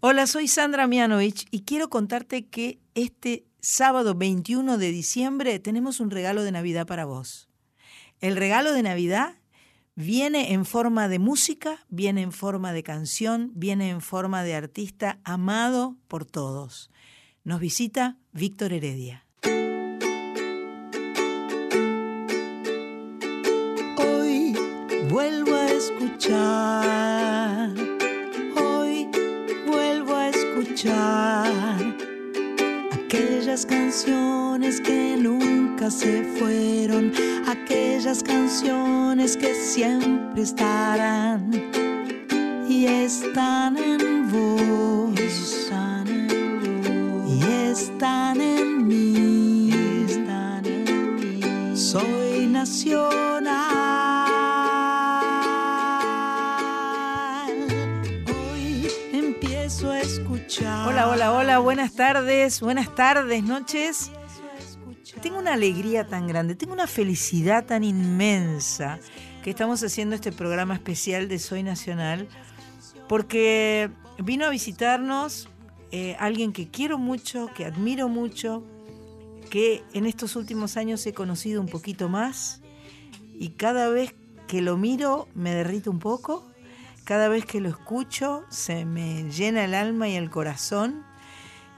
Hola, soy Sandra Mianovich y quiero contarte que este sábado 21 de diciembre tenemos un regalo de Navidad para vos. El regalo de Navidad viene en forma de música, viene en forma de canción, viene en forma de artista amado por todos. Nos visita Víctor Heredia. Hoy vuelvo a escuchar aquellas canciones que nunca se fueron, aquellas canciones que siempre estarán y están en vos, están en vos y están en mí, están en mí. Soy nacional. Hola, hola, hola, buenas tardes, buenas tardes, noches. Tengo una alegría tan grande, tengo una felicidad tan inmensa que estamos haciendo este programa especial de Soy Nacional, porque vino a visitarnos eh, alguien que quiero mucho, que admiro mucho, que en estos últimos años he conocido un poquito más y cada vez que lo miro me derrito un poco cada vez que lo escucho se me llena el alma y el corazón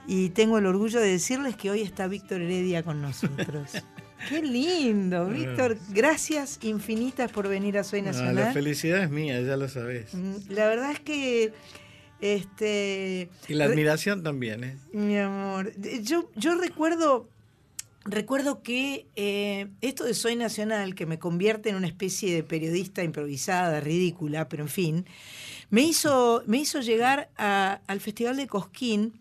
y tengo el orgullo de decirles que hoy está Víctor Heredia con nosotros. Qué lindo. Víctor. Gracias infinitas por venir a Soy Nacional. la felicidad es mía, ya lo sabes. Mm, la verdad es que este y la admiración también, ¿eh? Mi amor, yo yo recuerdo recuerdo que eh, esto de Soy Nacional, que me convierte en una especie de periodista improvisada, ridícula, pero en fin, me hizo, me hizo llegar al Festival de Cosquín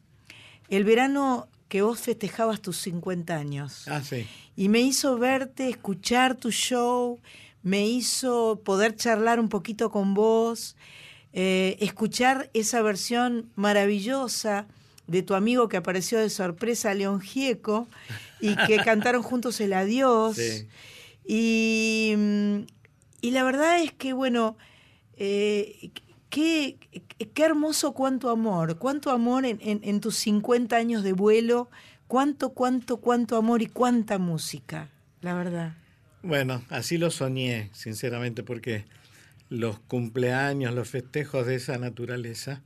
el verano que vos festejabas tus 50 años. Ah, sí. Y me hizo verte, escuchar tu show, me hizo poder charlar un poquito con vos, eh, escuchar esa versión maravillosa de tu amigo que apareció de sorpresa, León Gieco, y que cantaron juntos el adiós. Y, mm, y, la verdad es que, bueno, eh, qué, qué, hermoso cuánto amor, cuánto amor en, en, tus 50 años de vuelo, cuánto, cuánto, cuánto amor y cuánta música, la verdad. Bueno, así lo soñé, sinceramente, porque los cumpleaños, los festejos de esa naturaleza,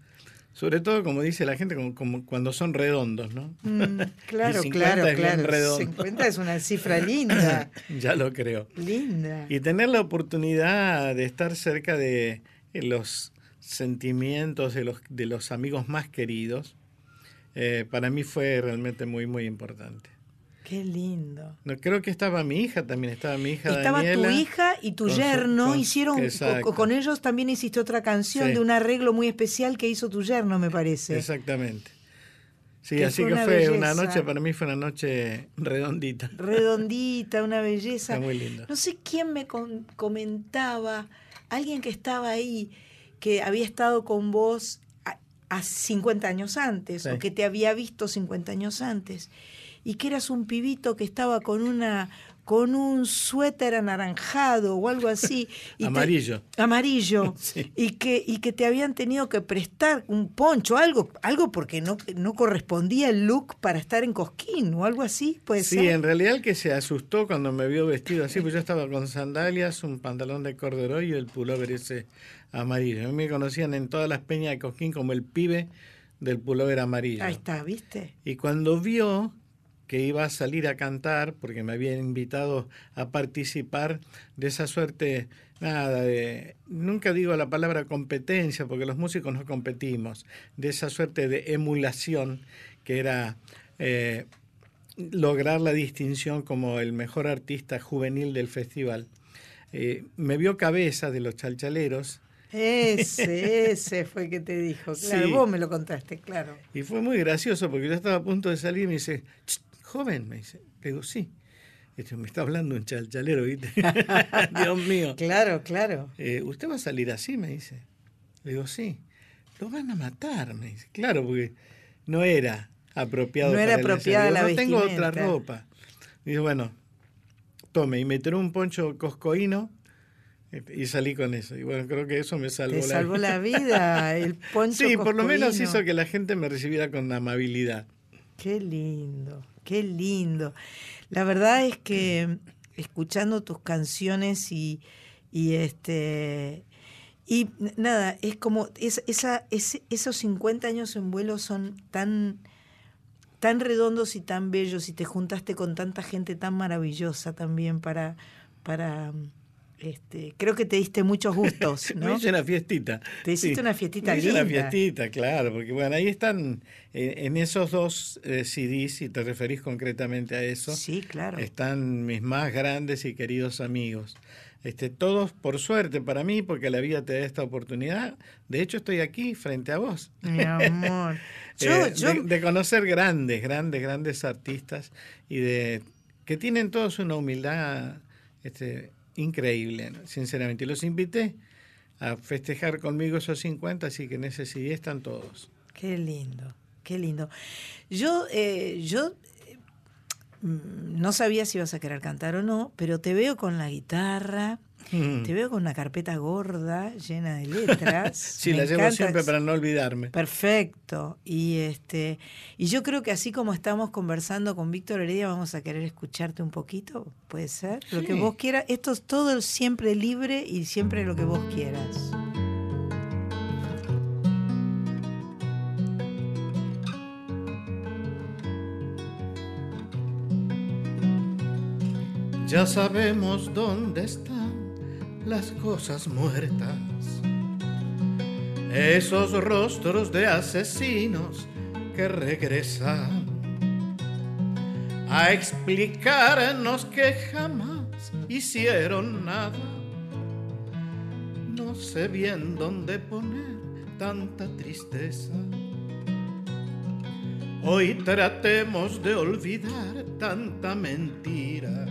sobre todo, como dice la gente, como, cuando son redondos, ¿no? Mm, claro, claro, claro. 50 es una cifra linda. ya lo creo. Linda. Y tener la oportunidad de estar cerca de los sentimientos de los, de los amigos más queridos, eh, para mí fue realmente muy, muy importante. Qué lindo. No, creo que estaba mi hija también, estaba mi hija Estaba tu hija y tu yerno, hicieron, con, ellos también hiciste otra canción de un arreglo muy especial que hizo tu yerno, me parece. Exactamente. Sí, así que fue una noche, para mí fue una noche redondita. Redondita, una belleza. muy lindo. No sé quién me comentaba, alguien que estaba ahí, que había estado con vos a, 50 años antes, o que te había visto 50 años antes y que eras un pibito que estaba con una con un suéter anaranjado o algo así. amarillo. amarillo. Y, que, y que te habían tenido que prestar un poncho, algo, algo porque no, no correspondía el look para estar en Cosquín o algo así, puede sí, en realidad el que se asustó cuando me vio vestido así, pues yo estaba con sandalias, un pantalón de corduroy y el pullover ese amarillo. A mí me conocían en todas las peñas de Cosquín como el pibe del pullover amarillo. Ahí está, ¿viste? Y cuando vio que iba a salir a cantar, porque me habían invitado a participar de esa suerte, nada, de, nunca digo la palabra competencia, porque los músicos no competimos, de esa suerte de emulación que era eh, lograr la distinción como el mejor artista juvenil del festival. Eh, me vio cabeza de los chalchaleros, ese, ese fue que te dijo. Claro, vos me lo contaste, claro. Y fue muy gracioso porque yo estaba a punto de salir y me dice, joven, me dice. Le digo, sí. Este, me está hablando un chalchalero, ¿viste? Dios mío. Claro, claro. Eh, ¿Usted va a salir así? Me dice. Le digo, sí. Lo van a matar, me dice. Claro, porque no era apropiado. No era apropiada la No tengo otra ropa. Dice, bueno, tome. Y me trae un poncho coscoíno Y salí con eso. Y bueno, creo que eso me salvó, Te salvó la vida. El poncho Sí, por lo menos hizo que la gente me recibiera con amabilidad. Qué lindo, qué lindo. La verdad es que escuchando tus canciones y, y este y nada, es como es- esa, esos 50 años en vuelo son tan tan redondos y tan bellos y te juntaste con tanta gente tan maravillosa también para para este creo que te diste muchos gustos, Me ¿no? hice una fiestita. Te hiciste una fiestita Me hice una fiestita, claro, porque bueno, ahí están, eh, en esos dos eh, CDs, si te referís concretamente a eso, Sí, claro. están mis más grandes y queridos amigos. Este, todos por suerte para mí, porque la vida te da esta oportunidad. De hecho, estoy aquí frente a vos. Mi amor. Yo, Eh, yo, de, de conocer grandes, grandes, grandes artistas y de que tienen todos una humildad este, increíble, sinceramente. Los invité a festejar conmigo esos 50, así que en ese están todos. Qué lindo, qué lindo. Yo, eh, yo mm, no sabía si ibas a querer cantar o no, pero te veo con la guitarra, Mm. te veo con una carpeta gorda llena de letras. Sí, Me la llevo siempre para no olvidarme. Perfecto. Y este, y yo creo que así como estamos conversando con Víctor Heredia, vamos a querer escucharte un poquito. ¿Puede ser? Lo que vos quieras. Esto es todo siempre libre y siempre lo que vos quieras. Ya sabemos dónde están las cosas muertas. Esos rostros de asesinos que regresan a explicarnos que jamás hicieron nada. No sé bien dónde poner tanta tristeza. Hoy tratemos de olvidar tanta mentira.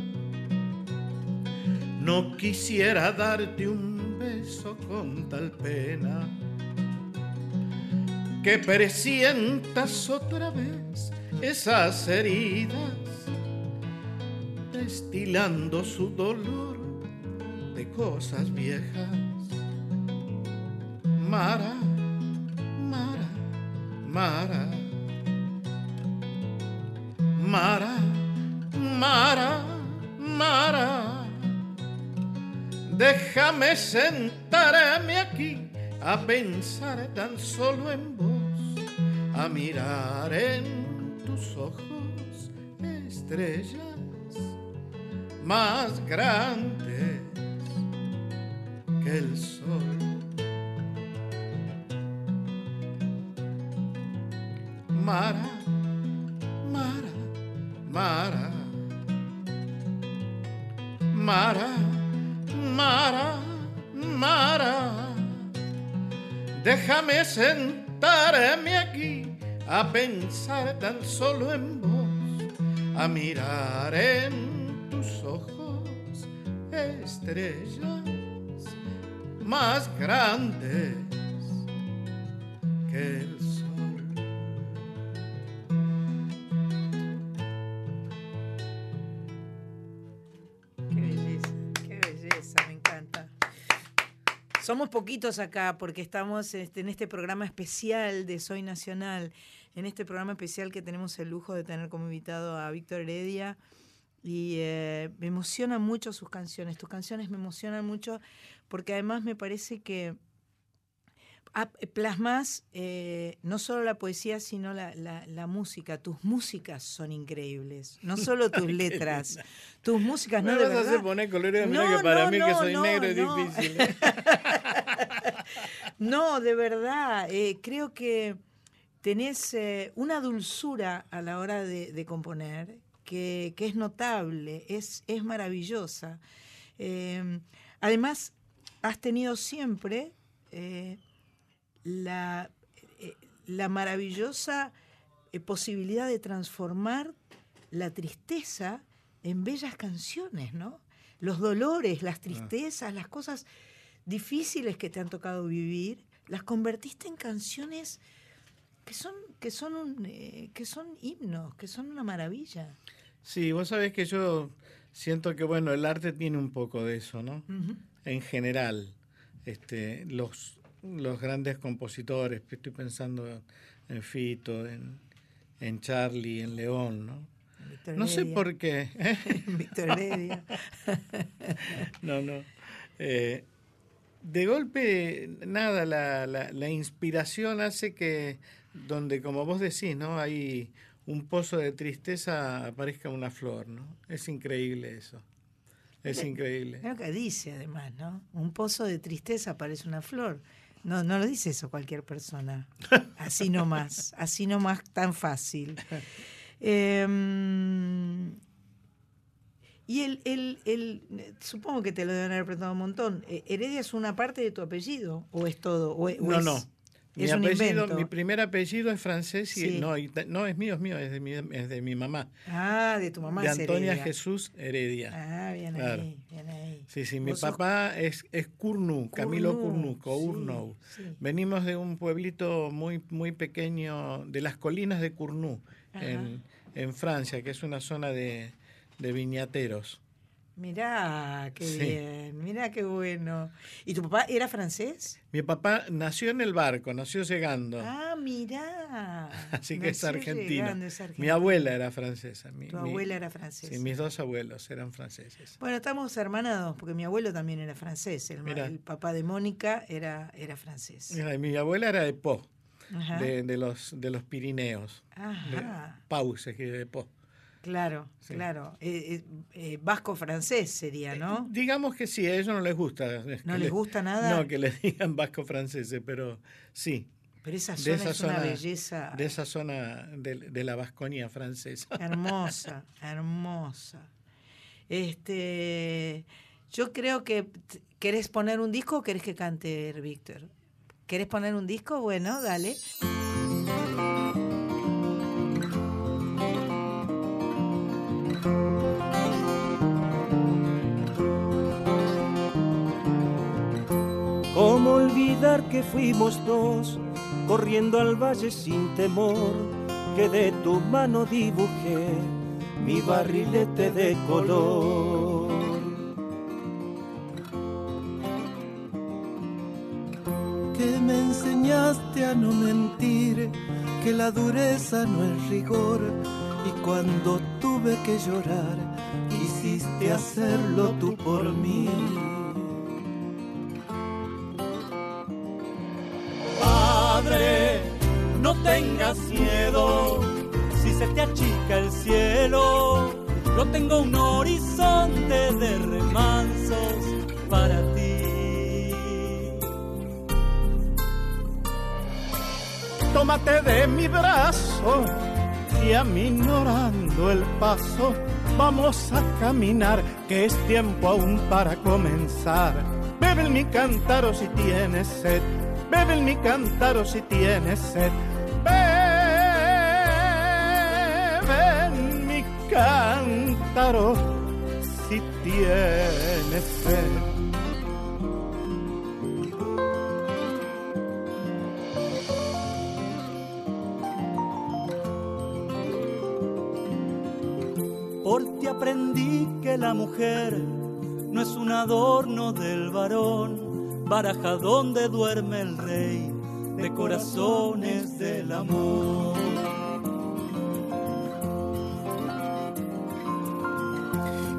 No quisiera darte un beso con tal pena que presientas otra vez esas heridas, destilando su dolor de cosas viejas. Mara, Mara, Mara, Déjame sentarme aquí a pensar tan solo en vos, a mirar en tus ojos estrellas más grandes que el sol. Mara, déjame sentarme aquí a pensar tan solo en vos, a mirar en tus ojos estrellas más grandes que el sol. Somos poquitos acá porque estamos este, en este programa especial de Soy Nacional, en este programa especial que tenemos el lujo de tener como invitado a Víctor Heredia. Y eh, me emocionan mucho sus canciones, tus canciones me emocionan mucho porque además me parece que plasmas eh, no solo la poesía, sino la, la- la música. Tus músicas son increíbles, no solo tus letras, tus músicas, Me no de vas a verdad. poner colores, No, que para no, mí que no, soy no, negro es difícil. ¿eh? No, de verdad, eh, creo que tenés eh, una dulzura a la hora de, de componer que, que es notable, es, es maravillosa. Eh, además, has tenido siempre eh, la, eh, la maravillosa eh, posibilidad de transformar la tristeza en bellas canciones, ¿no? Los dolores, las tristezas, las cosas difíciles que te han tocado vivir, las convertiste en canciones que son, que son, un, eh, que son himnos, que son una maravilla. Sí, vos sabés que yo siento que, bueno, el arte tiene un poco de eso, ¿no? En general. Este, los, los grandes compositores, estoy pensando en Fito, en, en Charlie, en León, ¿no? no sé por qué. Víctor Heredia. no, no. Eh, de golpe, nada, la, la, la, inspiración hace que, donde, como vos decís, ¿no? Hay un pozo de tristeza, aparezca una flor, ¿no? Es increíble eso. Es increíble. Es lo que dice, además, ¿no? Un pozo de tristeza aparece una flor. No, no lo dice eso cualquier persona. Así nomás, así nomás tan fácil. Em, y el, el, el, supongo que te lo deben haber preguntado un montón. Eh, ¿Heredia es una parte de tu apellido o es todo? O, no, no. Mi, apellido, mi primer apellido es francés y no, no es mío, es mío, es de mi, es de mi mamá. Ah, de tu mamá. De Antonia Jesús Heredia. Ah, bien ahí, bien ahí. Sí, sí, mi papá es, es Curnu, Camilo Curnu, Cournou. Venimos de un pueblito muy, muy pequeño, de las colinas de Cournou, en, en, Francia, que es una zona de, de viñateros. Mirá, qué bien, mirá qué bueno. ¿Y tu papá era francés? Mi papá nació en el barco, nació llegando. Ah, mirá. Así que es argentino. Mi abuela era francesa. tu abuela era francesa. Sí, mis dos abuelos eran franceses. Bueno, estamos hermanados, porque mi abuelo también era francés. El, papá de Mónica era, era francés. mi abuela era de Po, de, los, de los Pirineos. Ajá. Pau se escribe de Po. Claro, claro. Eh, eh, eh, vasco francés sería, ¿no? digamos que sí, a ellos no les gusta. ¿No les gusta nada? No, que les digan vasco francés, pero sí. Pero esa zona es una belleza. De esa zona de, la Vasconia francesa. Hermosa, hermosa. Este, yo creo que. ¿Querés poner un disco o querés que cante Víctor? ¿Querés poner un disco? Bueno, dale. Que fuimos dos, corriendo al valle sin temor, que de tu mano dibujé mi barrilete de color? Que me enseñaste a no mentir, que la dureza no es rigor, y cuando tuve que llorar, quisiste hacerlo tú por mí. No tengas miedo si se te achica el cielo. Yo tengo un horizonte de remansos para ti. Tómate de mi brazo y aminorando el paso, vamos a caminar, que es tiempo aún para comenzar. Bebe mi cántaro si tienes sed bebe en mi cántaro si tienes sed. Bebe en mi cántaro si tienes sed. Por ti aprendí que la mujer no es un adorno del varón baraja donde duerme el rey de corazones del amor.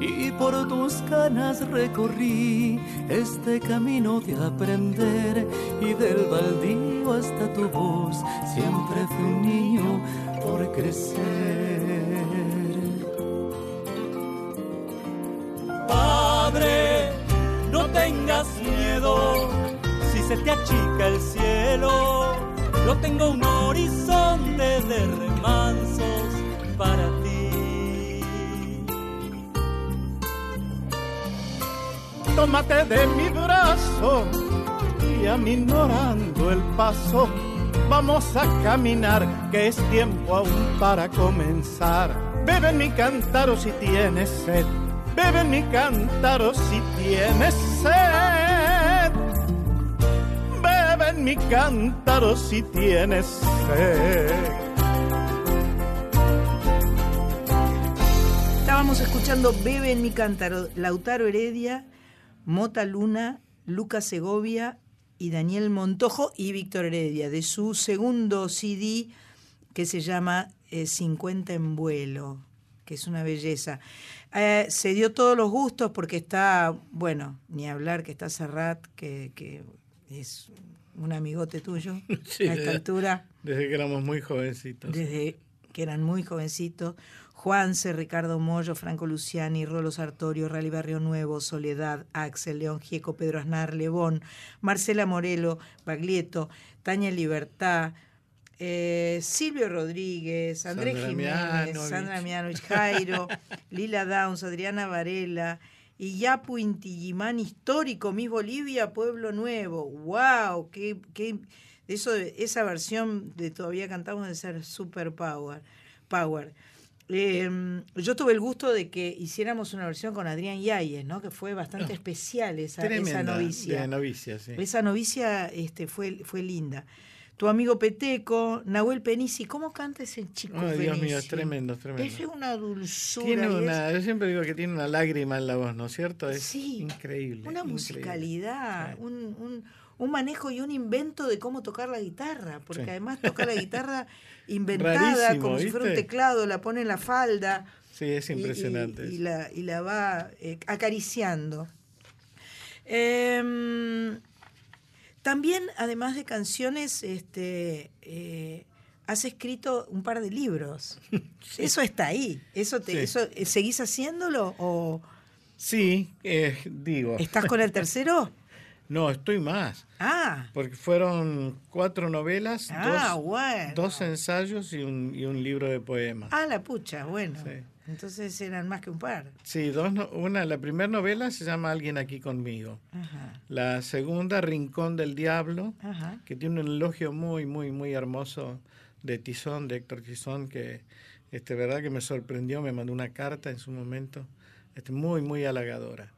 Y por tus canas recorrí este camino de aprender y del baldío hasta tu voz siempre fui un niño por crecer. Te achica el cielo. Yo tengo un horizonte de remansos para ti. Tómate de mi brazo y aminorando el paso, vamos a caminar, que es tiempo aún para comenzar. Bebe mi cántaro si tienes sed bebe mi cántaro si tienes sed. Mi cántaro si tienes sed. Estábamos escuchando Bebe en mi cántaro, Lautaro Heredia, Mota Luna, Lucas Segovia y Daniel Montojo y Víctor Heredia, de su segundo CD que se llama 50 eh, en vuelo, que es una belleza. Eh, se dio todos los gustos porque está, bueno, ni hablar que está Serrat, que, es un amigote tuyo a esta altura. Desde que éramos muy jovencitos. Desde que eran muy jovencitos. Juanse, Ricardo Mollo, Franco Luciani, Rolo Sartorio, Rally Barrio Nuevo, Soledad, Axel, León Gieco, Pedro Aznar, Lebón, Marcela Morelo, Baglietto, Tania Libertad, eh, Silvio Rodríguez, Andrés Jiménez, Sandra Mianovich, Jairo, Lila Downs, Adriana Varela, y Yapu Intillimán histórico, Miss Bolivia, Pueblo Nuevo. ¡Wow! Qué, qué, eso, esa versión de Todavía Cantamos de ser super power. power. Em, yo tuve el gusto de que hiciéramos una versión con Adrián Yáñez, ¿no? que fue bastante especial esa, esa novicia. novicia sí. Esa novicia este, fue, fue linda. Tu amigo Peteco, Nahuel Penisi, ¿cómo canta ese chico? Ay, Dios mío, es tremendo, es tremendo. Es una dulzura. Tiene una, Yo siempre digo que tiene una lágrima en la voz, ¿no es cierto? Es sí, increíble. Una musicalidad, un, un un manejo y un invento de cómo tocar la guitarra, porque además toca la guitarra inventada como si fuera un teclado, la pone en la falda. Sí, es impresionante. Y, la, y la, va eh, acariciando. Em, también, además de canciones, este, eh, has escrito un par de libros. Eso está ahí. Eso te, eso, eh, ¿Seguís haciéndolo o...? Sí, digo. ¿Estás con el tercero? No, estoy más. Ah. Porque fueron cuatro novelas, ah, dos, ensayos y un, y un, libro de poemas. Ah, la pucha, bueno. Entonces eran más que un par. Sí, dos una, la primera novela se llama Alguien aquí conmigo. La segunda, Rincón del Diablo, que tiene un elogio muy, muy, muy hermoso de Tizón, de Héctor Tizón, que este, verdad que me sorprendió, me mandó una carta en su momento, este, muy, muy halagadora.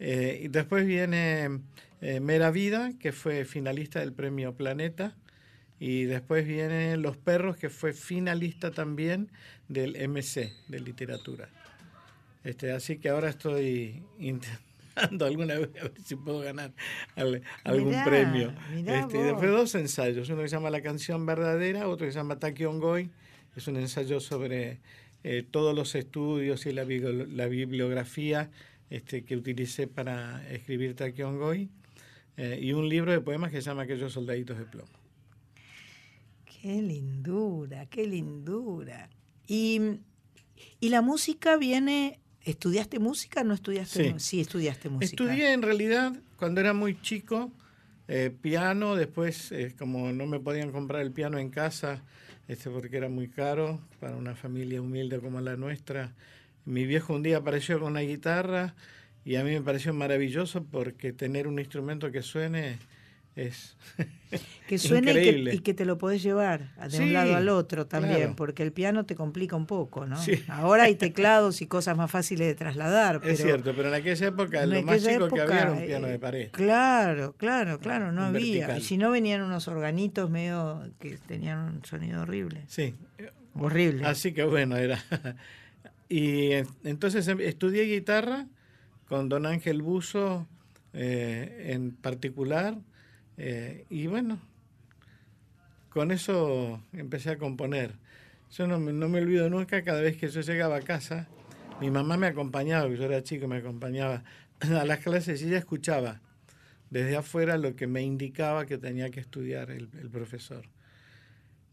Eh, y después viene eh, Mera Vida, que fue finalista del premio Planeta. Y después viene Los Perros, que fue finalista también del MC de literatura. Este, así que ahora estoy intentando alguna vez a ver si puedo ganar algún premio. Este, después dos ensayos, uno que se llama La canción verdadera, otro que se llama Goy, es un ensayo sobre eh, todos los estudios y la, la bibliografía este, que utilicé para escribir Taquiongoy, eh, y un libro de poemas que se llama Aquellos soldaditos de plomo. Qué lindura, qué lindura. Y, y la música viene, ¿estudiaste música o no estudiaste? Sí. sí, estudiaste música. Estudié en realidad cuando era muy chico, eh, piano, después eh, como no me podían comprar el piano en casa, este, porque era muy caro para una familia humilde como la nuestra, mi viejo un día apareció con una guitarra y a mí me pareció maravilloso porque tener un instrumento que suene es que suene y que, te lo podés llevar de un lado al otro también, porque el piano te complica un poco, ¿no? Ahora hay teclados y cosas más fáciles de trasladar. es cierto, pero en aquella época lo más chico que había era un piano de eh, pared. Claro, claro, claro, no había. Y si no venían unos organitos medio que tenían un sonido horrible. Sí. Horrible. Así que bueno, era y entonces em, estudié guitarra con don Ángel Buzo eh, en particular. Eh, y bueno, con eso empecé a componer. Yo no, no, me olvido nunca, cada vez que yo llegaba a casa, mi mamá me acompañaba, yo era chico, me acompañaba a las clases y ella escuchaba desde afuera lo que me indicaba que tenía que estudiar el profesor.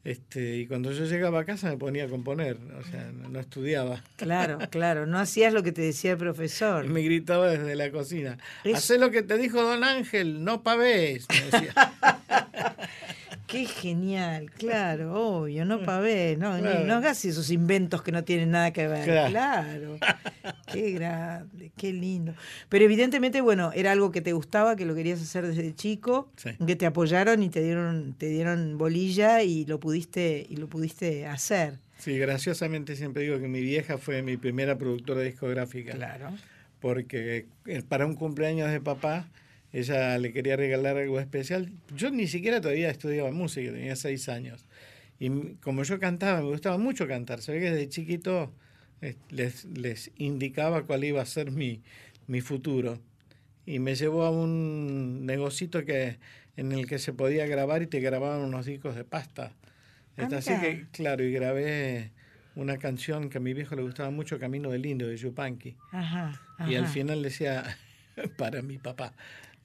Este, y cuando yo llegaba a casa me ponía a componer, o sea, no, estudiaba. Claro, claro, no hacías lo que te decía el profesor. me gritaba desde la cocina. Es... lo que te dijo don Ángel, no pavés, me decía. Qué genial, claro, obvio, no pavé, no, no hagas esos inventos que no tienen nada que ver. Claro. Qué grande, qué lindo. Pero evidentemente, bueno, era algo que te gustaba, que lo querías hacer desde chico, que te apoyaron y te dieron, te dieron bolilla y lo pudiste, y lo pudiste hacer. Sí, graciosamente siempre digo que mi vieja fue mi primera productora discográfica. Claro. Porque eh, para un cumpleaños de papá ella le quería regalar algo especial. Yo ni siquiera todavía estudiaba música, tenía seis años. Y como yo cantaba, me gustaba mucho cantar. Se ve que desde chiquito les, les indicaba cuál iba a ser mi, mi futuro. y me llevó a un negocito que en el que se podía grabar y te grababan unos discos de pasta. Así que, claro, y grabé una canción que a mi viejo le gustaba mucho, Camino del Lindo, de Yupanqui. Ajá, Y al final decía, para mi papá,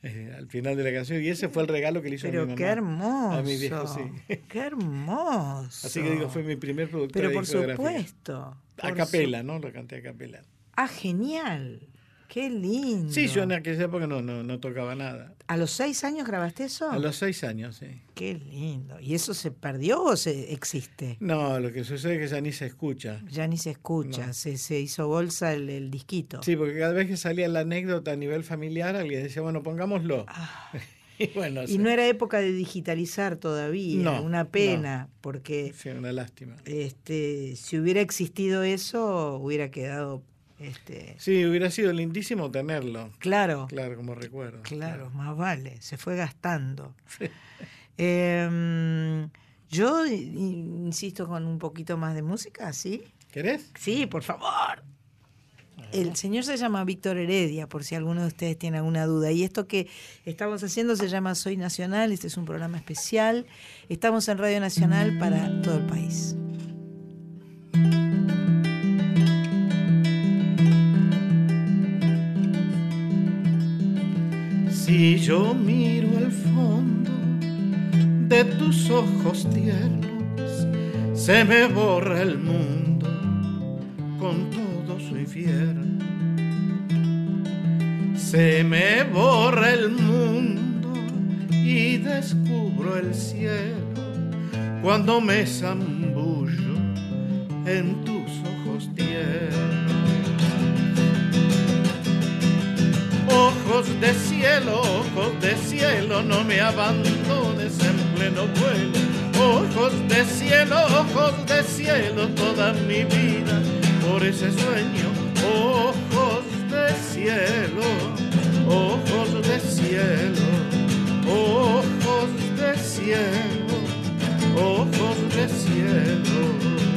eh, al final de la canción. Y ese fue el regalo que le hizo Pero mi mamá. qué hermoso. A mi viejo, sí. Qué hermoso. Así que digo, fue mi primer productor Pero de por supuesto. A por capela, ¿no? Lo canté a capela. Ah, genial. Qué lindo. Sí, yo en aquella época no, no, no tocaba nada. ¿A los seis años grabaste eso? A los seis años, sí. Qué lindo. ¿Y eso se perdió o se existe? No, lo que sucede es que ya ni se escucha. Ya ni se escucha, No. se, se hizo bolsa el, el disquito. Sí, porque cada vez que salía la anécdota a nivel familiar, alguien decía, bueno, pongámoslo. Ah, Y bueno, y sí, no era época de digitalizar todavía, No, una pena, porque sí, una lástima. este, si hubiera existido eso, hubiera quedado, este, Sí, hubiera sido lindísimo tenerlo. claro, Claro, como recuerdo. claro, más vale, se fue gastando. Em, yo insisto con un poquito más de música, ¿sí? ¿Querés? Sí, por favor. El señor se llama Víctor Heredia, por si alguno de ustedes tiene alguna duda. Y esto que estamos haciendo se llama Soy Nacional, este es un programa especial. Estamos en Radio Nacional para todo el país. Si yo miro el fondo de tus ojos tiernos, se me borra el mundo con todo su infierno. Se me borra el mundo y descubro el cielo cuando me zambullo en tus ojos tiernos. Ojos de cielo, ojos de cielo, no me abandones en pleno vuelo. Ojos de cielo, ojos de cielo, toda mi vida por ese sueño. Ojos de cielo, ojos de cielo, ojos de cielo, ojos de cielo.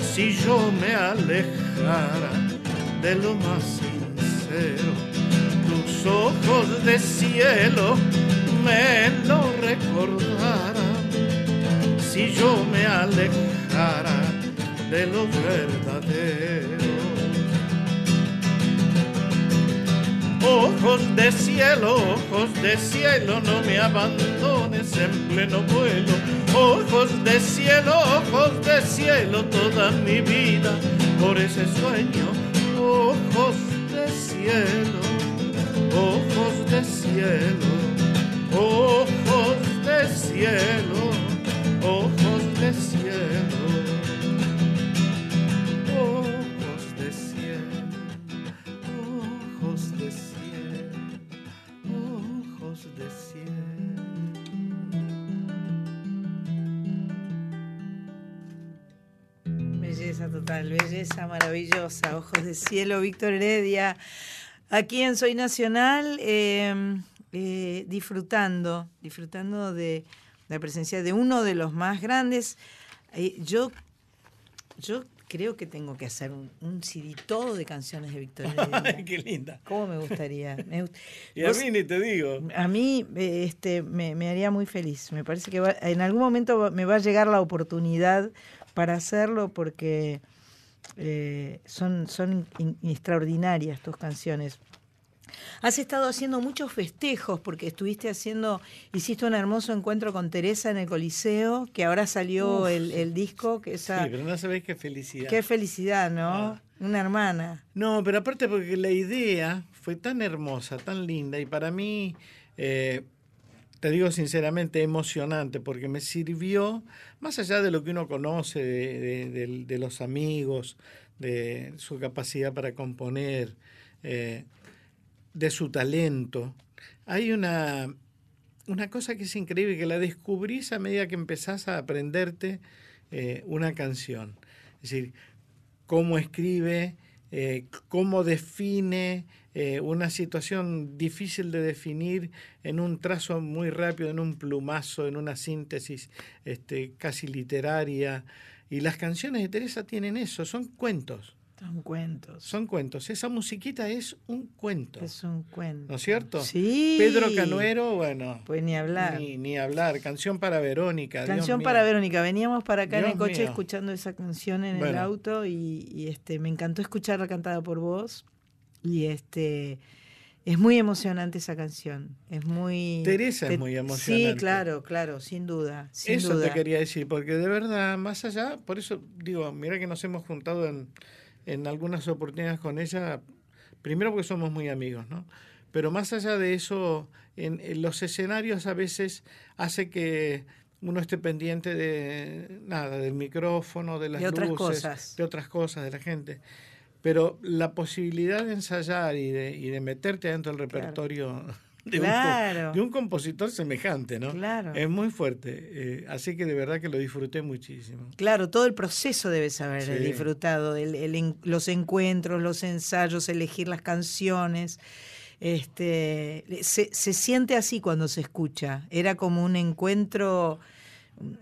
Si yo me alejara de lo más sincero, tus ojos de cielo me lo recordaran, si yo me alejara de lo verdadero. Ojos de cielo, ojos de cielo, no me abandones en pleno vuelo. Ojos de cielo, ojos de cielo, toda mi vida por ese sueño. Ojos de cielo, ojos de cielo, ojos de cielo, ojos de cielo. Belleza maravillosa. Ojos de cielo, Víctor Heredia. Aquí en Soy Nacional, eh, eh, disfrutando, disfrutando de la presencia de uno de los más grandes. Eh, yo, yo creo que tengo que hacer un, un CD todo de canciones de Víctor Heredia. Qué linda. ¿Cómo me gustaría? Me gust- Y a Vos- mí ni te digo. a mí eh, este, me, me haría muy feliz. Me parece que va- en algún momento me va a llegar la oportunidad para hacerlo porque eh, son, son in- extraordinarias tus canciones. Has estado haciendo muchos festejos porque estuviste haciendo, hiciste un hermoso encuentro con Teresa en el Coliseo, que ahora salió el, el disco, que esa, Sí, pero no sabés qué felicidad. qué felicidad, ¿no? Ah. Una hermana. No, pero aparte porque la idea fue tan hermosa, tan linda y para mí, eh, te digo sinceramente, emocionante porque me sirvió, más allá de lo que uno conoce de, los amigos, de su capacidad para componer, eh, de su talento, hay una, una cosa que es increíble, que la descubrís a medida que empezás a aprenderte eh, una canción. Es decir, cómo escribe, eh, cómo define eh, una situación difícil de definir en un trazo muy rápido, en un plumazo, en una síntesis este, casi literaria. Y las canciones de Teresa tienen eso, son cuentos. Son cuentos. Son cuentos. Esa musiquita es un cuento. Es un cuento. ¿No es cierto? Sí. Pedro Canuero, bueno. Pues ni hablar. Ni, hablar. Canción para Verónica. Canción para Verónica. Veníamos para acá en el coche escuchando esa canción en el auto y, este me encantó escucharla cantada por vos. Y este es muy emocionante esa canción. Es muy. Teresa es muy emocionante. Sí, claro, claro, sin duda. eso te quería decir, porque de verdad, más allá, por eso digo, mira que nos hemos juntado en en algunas oportunidades con ella, primero porque somos muy amigos, ¿no? Pero más allá de eso, en, los escenarios a veces hace que uno esté pendiente de nada, del micrófono, de las de otras cosas. de otras cosas, de la gente. Pero la posibilidad de ensayar y de, y de meterte dentro del repertorio de, un, de un compositor semejante, ¿no? Claro. Es muy fuerte. Eh, así que de verdad que lo disfruté muchísimo. Claro, todo el proceso debes haber disfrutado, los encuentros, los ensayos, elegir las canciones. Este, se, se siente así cuando se escucha. Era como un encuentro,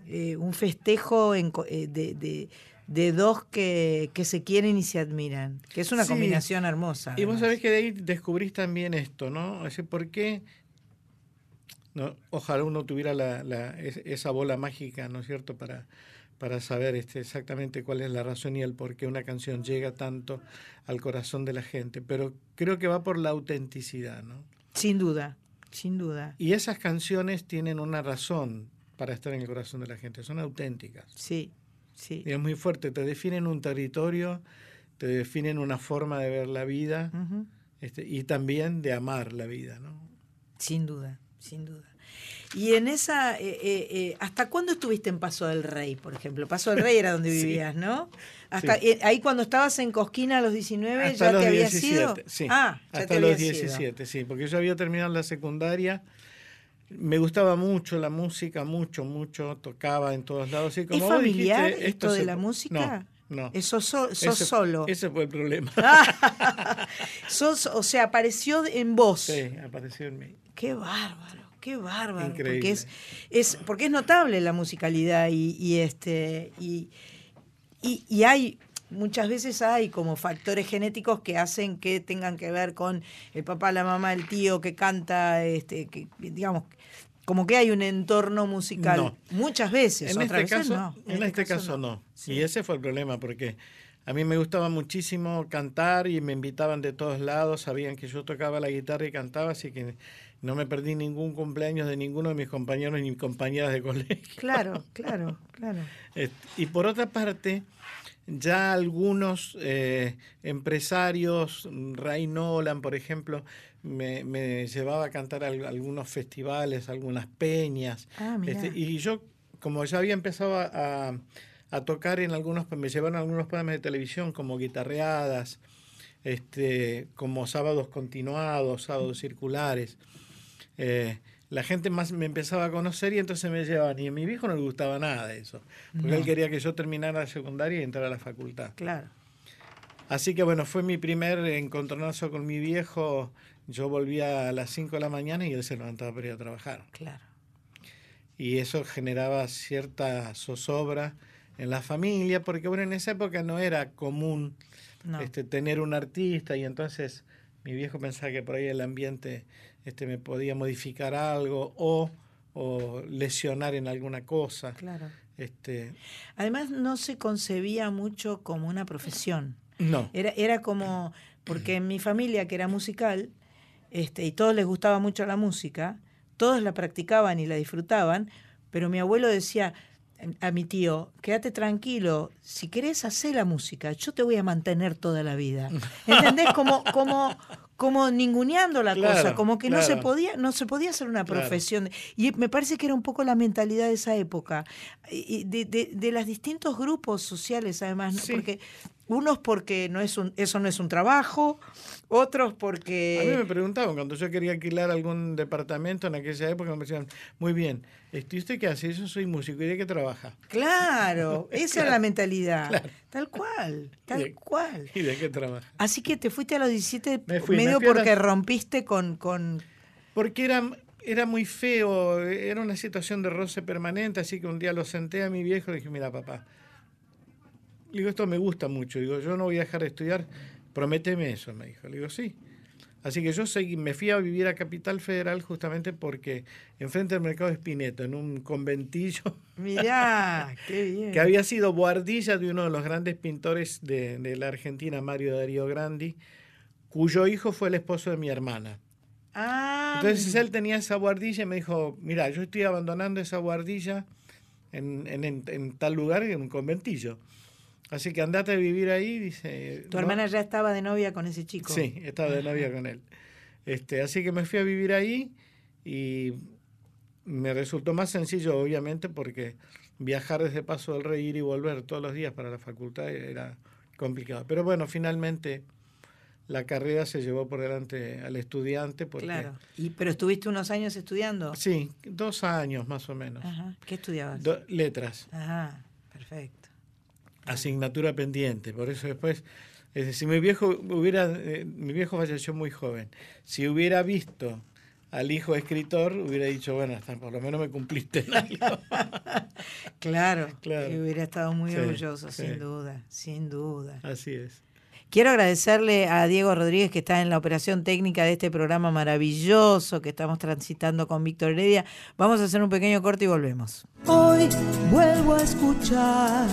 eh, un festejo eh, de de dos que, se quieren y se admiran, que es una combinación hermosa. Y vos sabés que de ahí descubrís también esto, ¿no? Es ¿por qué? No, ojalá uno tuviera la, esa bola mágica, ¿no es cierto?, para, para saber este, exactamente cuál es la razón y el por qué una canción llega tanto al corazón de la gente. Pero creo que va por la autenticidad, ¿no? Sin duda, sin duda. Y esas canciones tienen una razón para estar en el corazón de la gente, son auténticas. Sí, Sí. es muy fuerte, te definen un territorio, te definen una forma de ver la vida este, y también de amar la vida, ¿no? Sin duda, sin duda. Y en esa, eh, eh, eh, ¿hasta cuándo estuviste en Paso del Rey, por ejemplo? Paso del Rey era donde vivías, ¿no? Hasta, ahí cuando estabas en Cosquina a los 19 ya te había sido. Sí. Ah, hasta los 17, sí, porque yo había terminado la secundaria me gustaba mucho la música, mucho, mucho, tocaba en todos lados. Y como ¿Es familiar esto de la música? No, no. Eso sos solo. Ese fue el problema. sos, o sea, apareció en vos. Sí, apareció en mí. Qué bárbaro, qué bárbaro. Increíble. Porque es, es, porque es notable la musicalidad y, y este y, y, y hay muchas veces hay como factores genéticos que hacen que tengan que ver con el papá, la mamá, el tío que canta, este, que digamos, como que hay un entorno musical. Muchas veces. En este caso, no. En, este, este caso, no. Y ese fue el problema, porque a mí me gustaba muchísimo cantar y me invitaban de todos lados, sabían que yo tocaba la guitarra y cantaba, así que no me perdí ningún cumpleaños de ninguno de mis compañeros ni compañeras de colegio. Claro, claro, claro. y por otra parte, ya algunos eh, empresarios, Ray Nolan, por ejemplo, me, llevaba a cantar a algunos festivales, algunas peñas. Ah, este, y yo, como ya había empezado a, tocar en algunos, me llevaron a algunos programas de televisión como guitarreadas, este, como sábados continuados, sábados circulares. Eh, la gente más me empezaba a conocer y entonces me llevaban. Y a mi viejo no le gustaba nada de eso, porque él quería que yo terminara la secundaria y entrara a la facultad. Claro. Así que bueno, fue mi primer encontronazo con mi viejo. Yo volvía a las 5 de la mañana y él se levantaba para ir a trabajar. Claro. Y eso generaba cierta zozobra en la familia, porque bueno, en esa época no era común este, tener un artista y entonces mi viejo pensaba que por ahí el ambiente este, me podía modificar algo o, lesionar en alguna cosa. Claro. Este, Además, no se concebía mucho como una profesión. No. Era, era como, porque en mi familia, que era musical, este, y todos les gustaba mucho la música, todos la practicaban y la disfrutaban, pero mi abuelo decía a mi tío, quédate tranquilo, si querés hacer la música, yo te voy a mantener toda la vida. ¿Entendés? Como, como, como ninguneando la cosa, como que no se podía, no se podía hacer una profesión. Y me parece que era un poco la mentalidad de esa época, y de, de, de los distintos grupos sociales además, porque Unos porque no es un, eso no es un trabajo, otros porque... A mí me preguntaban, cuando yo quería alquilar algún departamento en aquella época, me decían, muy bien, ¿y usted qué hace? Yo soy músico, ¿y de qué trabaja? Claro, esa es la mentalidad. Tal cual, tal cual. ¿Y de qué trabaja? Así que te fuiste a los 17 medio porque rompiste con, con... Porque era, era muy feo, era una situación de roce permanente, así que un día lo senté a mi viejo y dije, mira papá, digo, esto me gusta mucho. Digo, yo no voy a dejar de estudiar, prométeme eso, me dijo. Le digo, sí. Así que yo seguí, me fui a vivir a Capital Federal justamente porque enfrente del mercado de Espineto, en un conventillo. Mirá, qué bien. Que había sido guardilla de uno de los grandes pintores de, de la Argentina, Mario Darío Grandi, cuyo hijo fue el esposo de mi hermana. Ah. Entonces él tenía esa guardilla y me dijo, mira, yo estoy abandonando esa guardilla en, en, en tal lugar, en un conventillo. Así que andate a vivir ahí, dice. ¿Tu hermana ya estaba de novia con ese chico? Sí, estaba de novia con él. Este, así que me fui a vivir ahí y me resultó más sencillo, obviamente, porque viajar desde Paso del Rey, ir y volver todos los días para la facultad era complicado. Pero bueno, finalmente la carrera se llevó por delante al estudiante. Porque, claro. ¿Y, ¿Pero estuviste unos años estudiando? Sí, dos años más o menos. Ajá. ¿Qué estudiabas? letras. Ajá, perfecto asignatura pendiente. Por eso después, es decir, mi viejo hubiera, eh, mi viejo falleció muy joven. Si hubiera visto al hijo escritor, hubiera dicho, bueno, hasta por lo menos me cumpliste en algo. claro, claro. Y hubiera estado muy orgulloso, sin duda, sin duda. Así es. Quiero agradecerle a Diego Rodríguez que está en la operación técnica de este programa maravilloso que estamos transitando con Víctor Heredia. Vamos a hacer un pequeño corte y volvemos. Hoy vuelvo a escuchar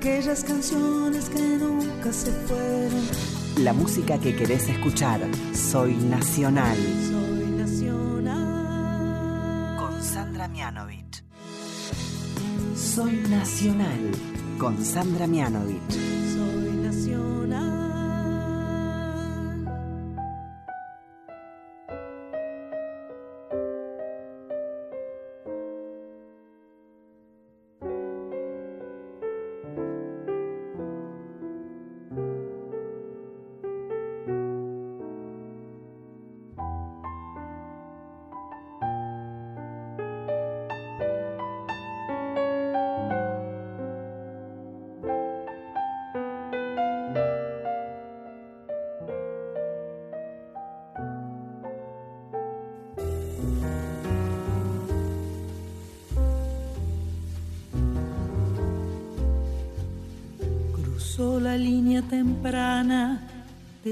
aquellas canciones que nunca se fueron. La música que querés escuchar. Soy Nacional. Soy Nacional. Con Sandra Mianovich. Soy Nacional. Con Sandra Mianovich.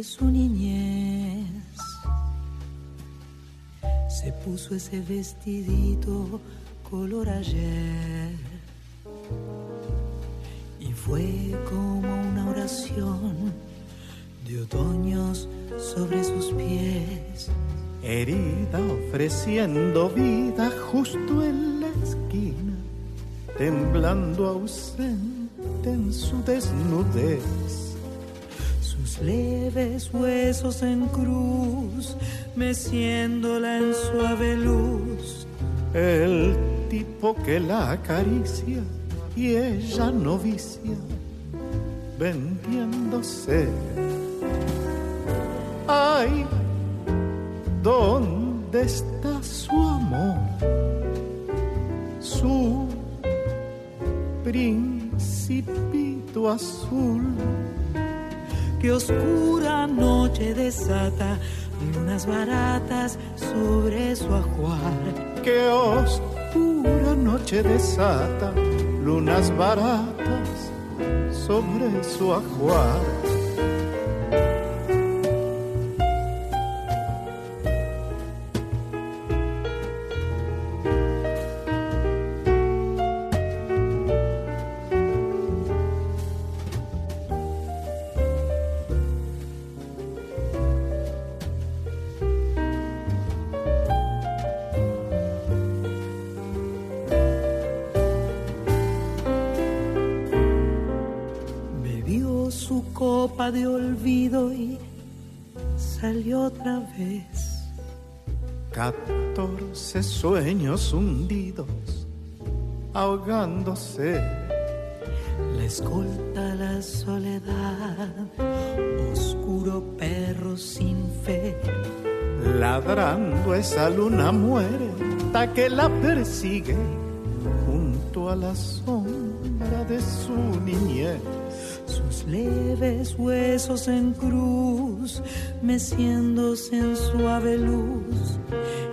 Su niñez. Se puso ese vestidito color ayer y fue como una oración de otoños sobre sus pies. Herida ofreciendo vida justo en la esquina, temblando ausente en su desnudez. Leves huesos en cruz, meciéndola en suave luz. El tipo que la acaricia y ella novicia, vendiéndose. Ay, ¿dónde está su amor? Su principito azul. Que oscura noche desata lunas baratas sobre su ajuar. Que oscura noche desata lunas baratas sobre su ajuar. Catorce sueños hundidos, ahogándose. La escolta la soledad, oscuro perro sin fe. Ladrando esa luna muerta que la persigue junto a la sombra de su niñez. Sus leves huesos en cruz, meciéndose en suave luz.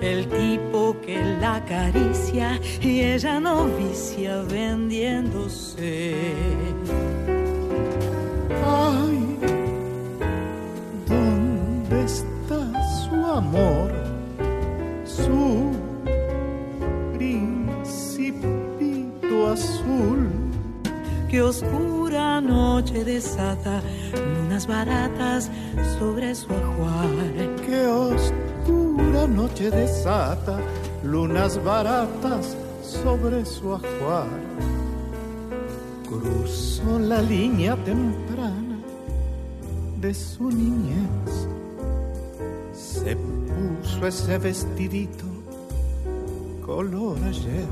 El tipo que la acaricia y ella novicia vendiéndose. Ay, ¿dónde está su amor? Su principito azul. Que oscura noche desata lunas baratas sobre su ajuar. Que oscura noche desata lunas baratas sobre su ajuar. Cruzó la línea temprana de su niñez. Se puso ese vestidito color ayer.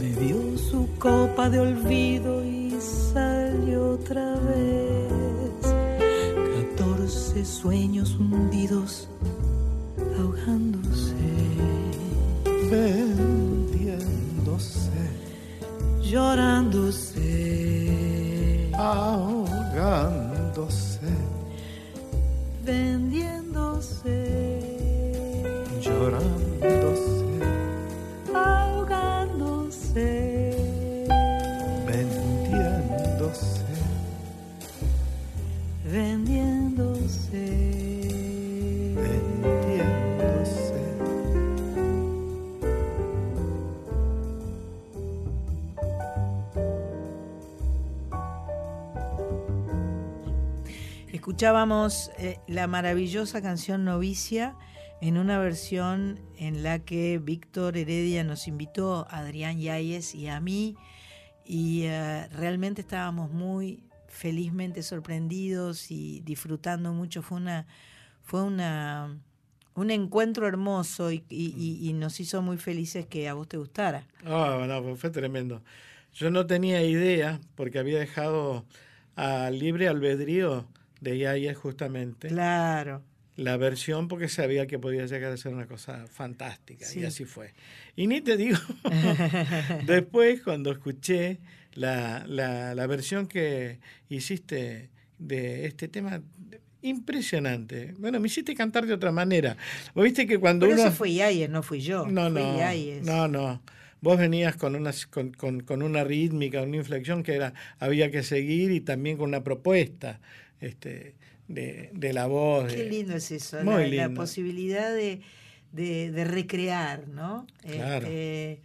Bebió su copa de olvido y salió otra vez. Catorce sueños hundidos, ahogándose, vendiéndose, llorándose, ahogándose, Escuchábamos eh, la maravillosa canción Novicia en una versión en la que Víctor Heredia nos invitó a Adrián Yáñez y a mí y eh, realmente estábamos muy felizmente sorprendidos y disfrutando mucho. Fue una fue una un encuentro hermoso y, y- y- y nos hizo muy felices que a vos te gustara. Ah, no, pues fue tremendo. Yo no tenía idea, porque había dejado a libre albedrío de Yaya justamente Claro. la versión porque sabía que podía llegar a ser una cosa fantástica Sí. y así fue. Y ni te digo, después cuando escuché la, la, la versión que hiciste de este tema, impresionante. Bueno, me hiciste cantar de otra manera. Vos viste que cuando Pero uno... eso fue no fui yo. No, no, no, no. Vos venías con una, con, con- con una rítmica, una inflexión que era había que seguir y también con una propuesta este, de, de la voz. Qué lindo es eso, Muy la, la lindo. posibilidad de, de- de recrear, ¿no? Claro. Este,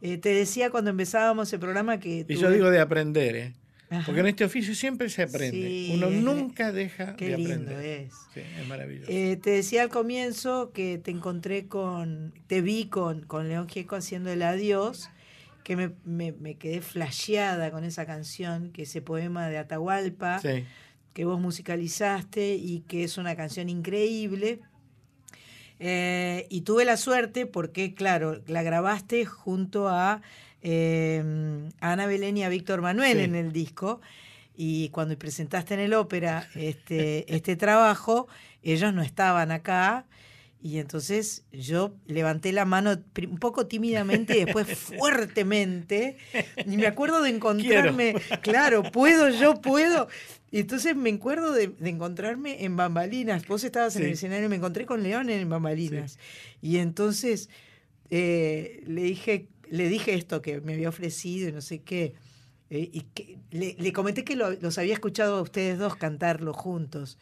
eh, te decía cuando empezábamos el programa que... Y yo digo de aprender, ¿eh? Ajá. Porque en este oficio siempre se aprende. Sí, Uno es- nunca deja Qué de lindo aprender. es. Sí, es maravilloso. Eh, te decía al comienzo que te encontré con, te vi con, con León Gieco haciendo el adiós, que me, me, me quedé flasheada con esa canción, que ese poema de Atahualpa, sí. Que vos musicalizaste y que es una canción increíble. Eh, y tuve la suerte porque, claro, la grabaste junto a, eh, a Ana Belén y a Víctor Manuel Sí. en el disco. Y cuando presentaste en el ópera este, este trabajo, ellos no estaban acá. Y entonces yo levanté la mano un poco tímidamente y después fuertemente. Y me acuerdo de encontrarme, claro, puedo, yo puedo. Y entonces me acuerdo de, de encontrarme en Bambalinas. Vos estabas en el Sí. escenario y me encontré con León en Bambalinas. Y entonces eh, le dije le dije esto que me había ofrecido y no sé qué. eh, y que, le, le comenté que lo- los había escuchado a ustedes dos cantarlo juntos.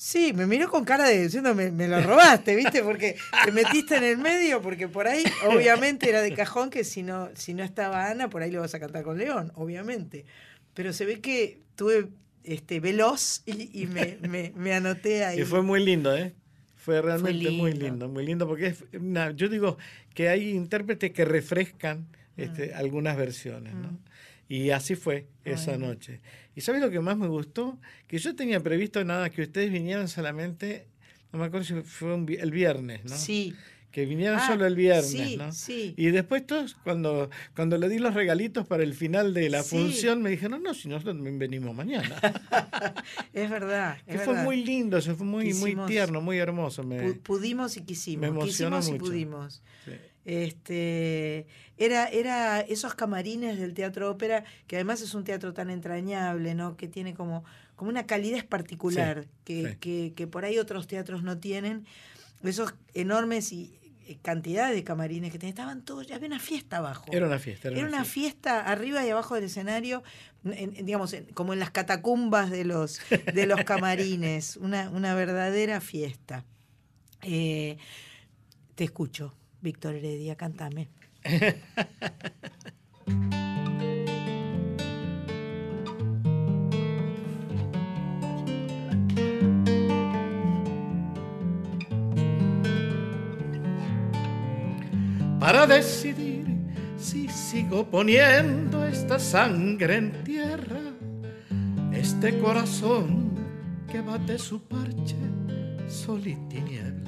Sí, me miró con cara de diciendo, me, me lo robaste, ¿viste? Porque te metiste en el medio, porque por ahí, obviamente, era de cajón que si no, si no estaba Ana, por ahí lo vas a cantar con León, obviamente. Pero se ve que tuve este veloz y, y me, me, me anoté ahí. Y fue muy lindo, ¿eh? Fue realmente muy lindo. lindo, muy lindo, porque es una- yo digo que hay intérpretes que refrescan este, algunas versiones, ¿no? Y así fue esa noche. ¿Y sabes lo que más me gustó? Que yo tenía previsto nada, que ustedes vinieran solamente, no me acuerdo si fue un el viernes, ¿no? Sí, que vinieran Ah, solo el viernes, sí, ¿no? sí. Y después todos, cuando, cuando le di los regalitos para el final de la Sí. función, me dijeron, no, si nosotros venimos mañana. Es verdad. que es fue verdad. muy lindo, se fue muy, muy tierno, muy hermoso. Me, Pudimos y quisimos. me emocionó quisimos y mucho. pudimos. sí. Este, era, era esos camarines del teatro ópera, que además es un teatro tan entrañable, ¿no? Que tiene como, como una calidez particular Sí, que, sí. Que, que por ahí otros teatros no tienen. Esos enormes y eh, cantidades de camarines que tenían, estaban todos, había una fiesta abajo. Era una fiesta. Era una fiesta arriba y abajo del escenario, en- en- digamos, en- como en las catacumbas de los, de los camarines, una, una verdadera fiesta. Eh, te escucho, Víctor Heredia, cántame. para decidir si sigo poniendo esta sangre en tierra, este corazón que bate su parche, sol y tinieblas,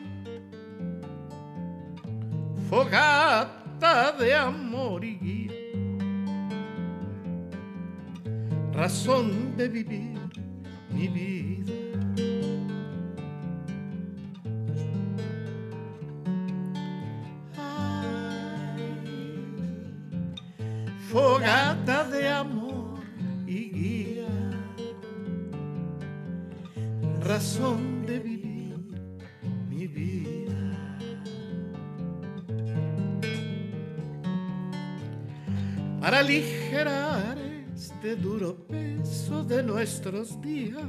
fogata de amor y guía, razón de vivir mi vida. fogata de amor y guía, razón Para aligerar este duro peso de nuestros días,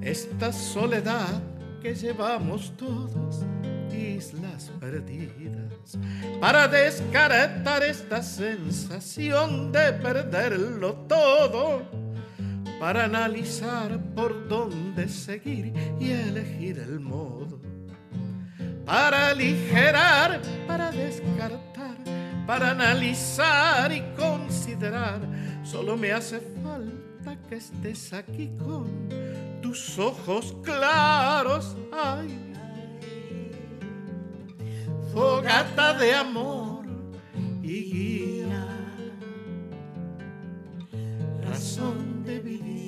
esta soledad que llevamos todos, islas perdidas, para descartar esta sensación de perderlo todo, para analizar por dónde seguir y elegir el modo, para aligerar, para descartar, para analizar y considerar, solo me hace falta que estés aquí con tus ojos claros, fogata de amor y guía, razón de vivir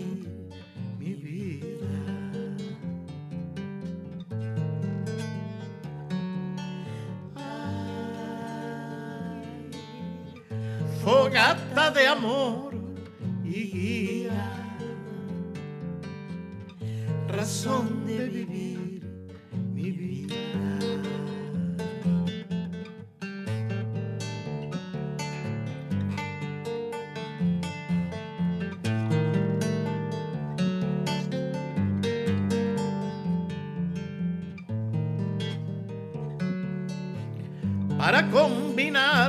fogata de amor y guía, razón de vivir mi vida. para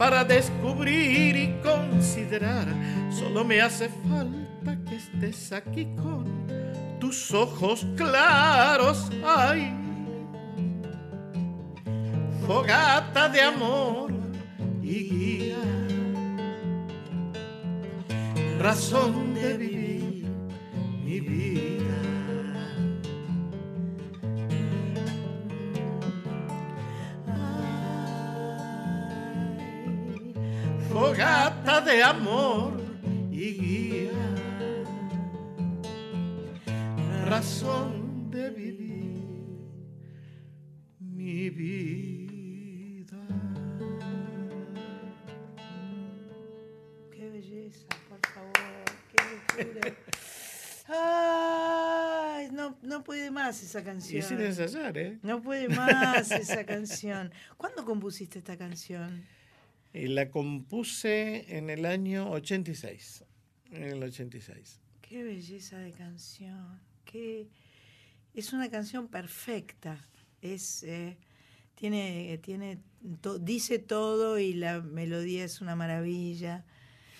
para descubrir y considerar. Solo me hace falta que estés aquí con tus ojos claros. Ay, fogata de amor y guía, razón de vivir mi vida. Fogata de amor y guía, razón de vivir mi vida. belleza, por favor. Qué locura. Ay, no, no puede más esa Y canción. sin ensayar, ¿eh? No puede más esa canción. ¿Cuándo compusiste esta canción? Y la compuse en el año 86. En el 86. Qué belleza de canción. Qué... Es una canción perfecta. Es, eh, tiene, tiene, to- dice todo y la melodía es una maravilla.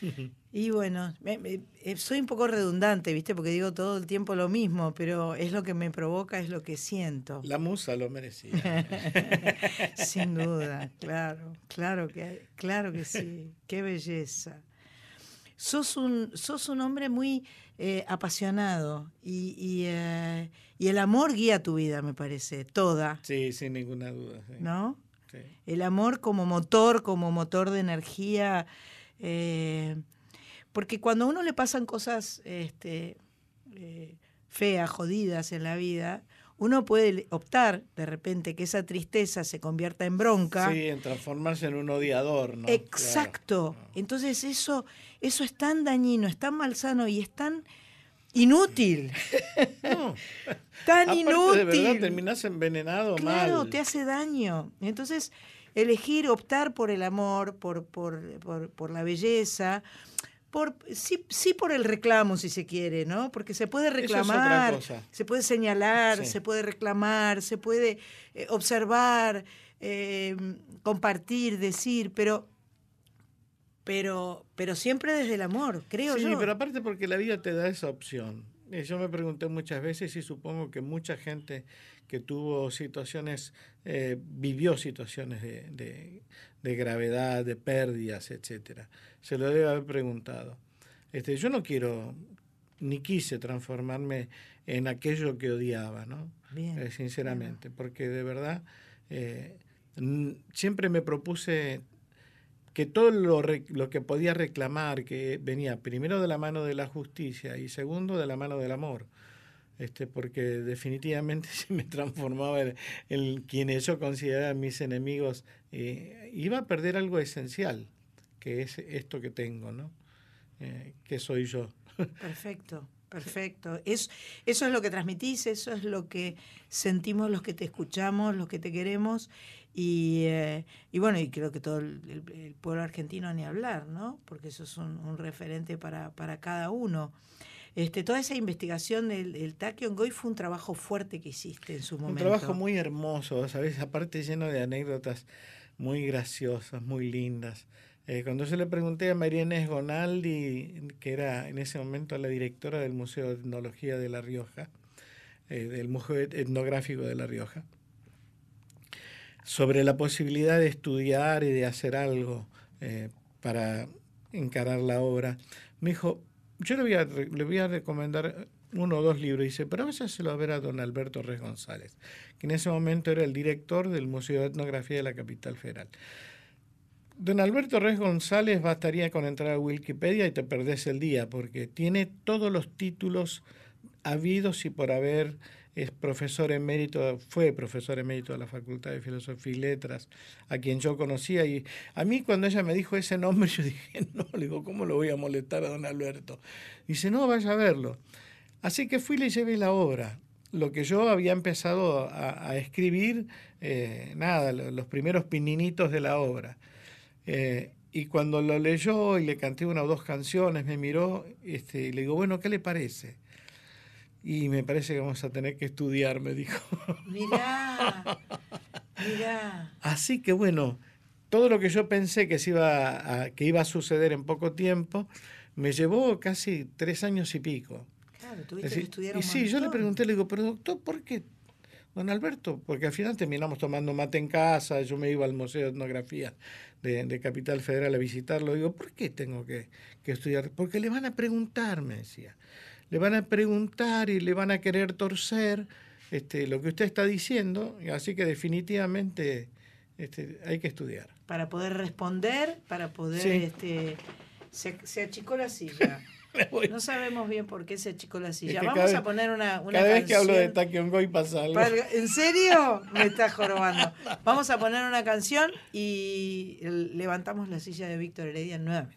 Y bueno, me- me- eh, soy un poco redundante, ¿viste? Porque digo todo el tiempo lo mismo, pero es lo que me provoca, es lo que siento. La musa lo merecía. Sin duda, claro, claro que, claro que sí, qué belleza. Sos un, sos un hombre muy eh, apasionado y, y, eh, y el amor guía tu vida, me parece, toda, Sí, sin ninguna duda. sí. ¿no? Sí. El amor como motor, como motor de energía. eh, porque cuando a uno le pasan cosas este, eh, feas, jodidas en la vida, uno puede optar de repente que esa tristeza se convierta en bronca. Sí, en transformarse en un odiador, ¿no? Exacto. Claro. Entonces eso, eso es tan dañino, es tan malsano y es tan inútil. No. tan Aparte, inútil. de verdad terminás envenenado Claro, mal. te hace daño. Entonces, elegir, optar por el amor, por, por, por, por la belleza, por, sí, sí por el reclamo, si se quiere, ¿no? Porque se puede es reclamar, cosa. se puede señalar, Sí. se puede reclamar, se puede eh, observar, eh, compartir, decir, pero, pero, pero siempre desde el amor, creo Sí, yo. pero aparte porque la vida te da esa opción. Eh, Yo me pregunté muchas veces y supongo que mucha gente que tuvo situaciones, eh, vivió situaciones de, de- de gravedad, de pérdidas, etcétera, se lo debe haber preguntado. Este, yo no quiero ni quise transformarme en aquello que odiaba, ¿no? Bien, Eh, sinceramente, porque de verdad eh, siempre me propuse que todo lo, lo que podía reclamar, que venía primero de la mano de la justicia y segundo de la mano del amor, este, porque definitivamente si me transformaba en, en quienes yo consideraba mis enemigos, eh, iba a perder algo esencial, que es esto que tengo, ¿no? Eh, que soy yo. Perfecto, perfecto. Es, eso es lo que transmitís, eso es lo que sentimos los que te escuchamos, los que te queremos. Y, eh, y bueno, y creo que todo el, pueblo argentino ni hablar, ¿no? Porque eso es un, un referente para, para cada uno. Este, toda esa investigación del, del Goy fue un trabajo fuerte que hiciste en su Un momento. trabajo muy hermoso, ¿sabes? Aparte lleno de anécdotas muy graciosas, muy lindas. Eh, cuando yo le pregunté a María Inés Gonaldi, que era en ese momento la directora del Museo de Etnología de La Rioja, eh, del Museo Etnográfico de La Rioja, sobre la posibilidad de estudiar y de hacer algo eh, para encarar la obra, me dijo, yo le voy a, le voy a recomendar uno o dos libros. Dice, pero váyaselo a ver a don Alberto Res González, que en ese momento era el director del Museo de Etnografía de la Capital Federal. Don Alberto Res González bastaría con entrar a Wikipedia y te perdés el día, porque tiene todos los títulos habidos y por haber, es profesor emérito, fue profesor emérito de la Facultad de Filosofía y Letras, a quien yo conocía, y a mí cuando ella me dijo ese nombre, yo dije, no, le digo, ¿cómo lo voy a molestar a don Alberto? Dice, no, vaya a verlo. Así que fui y le llevé la obra. Lo que yo había empezado a, escribir, eh, nada, lo- los primeros pininitos de la obra. Eh, y cuando lo leyó y le canté una o dos canciones, me miró este, y le digo, bueno, ¿qué le parece? Y me parece que vamos a tener que estudiar, me dijo. Mirá, mirá. Así que bueno, todo lo que yo pensé que, se iba a, que iba a suceder en poco tiempo, me llevó casi tres años y pico. Claro, tuviste que estudiar y un sí, yo le pregunté, le digo, pero doctor, ¿por qué? Don Alberto, porque al final terminamos tomando mate en casa, yo me iba al Museo de Etnografía de, de Capital Federal a visitarlo, digo, ¿por qué tengo que, que estudiar? Porque le van a preguntar, me decía, le van a preguntar y le van a querer torcer este, lo que usted está diciendo, así que definitivamente este, hay que estudiar. Para poder responder, para poder... Sí. este se, se achicó la silla. No sabemos bien por qué se achicó la silla. que Vamos a poner una, una Cada vez que hablo de canción. Taquiongoy pasa algo. ¿En serio? Me está jorobando. Vamos a poner una canción y levantamos la silla de Víctor Heredia nuevamente.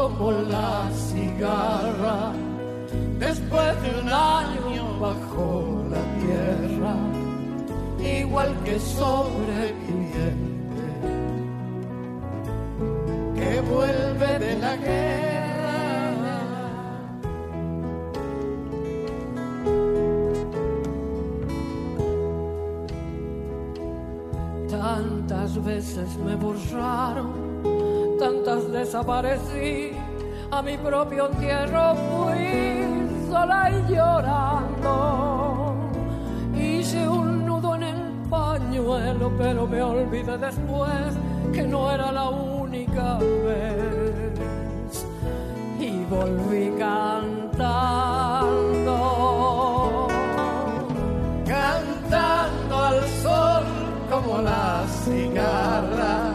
como la cigarra, después de un año bajo la tierra, igual que sobreviviente que vuelve de la guerra. Tantas veces me borraron, tantas desaparecí, a mi propio entierro fui sola y llorando. Hice un nudo en el pañuelo, pero me olvidé después que no era la única vez. Y volví cantando. cantando al sol como la cigarra,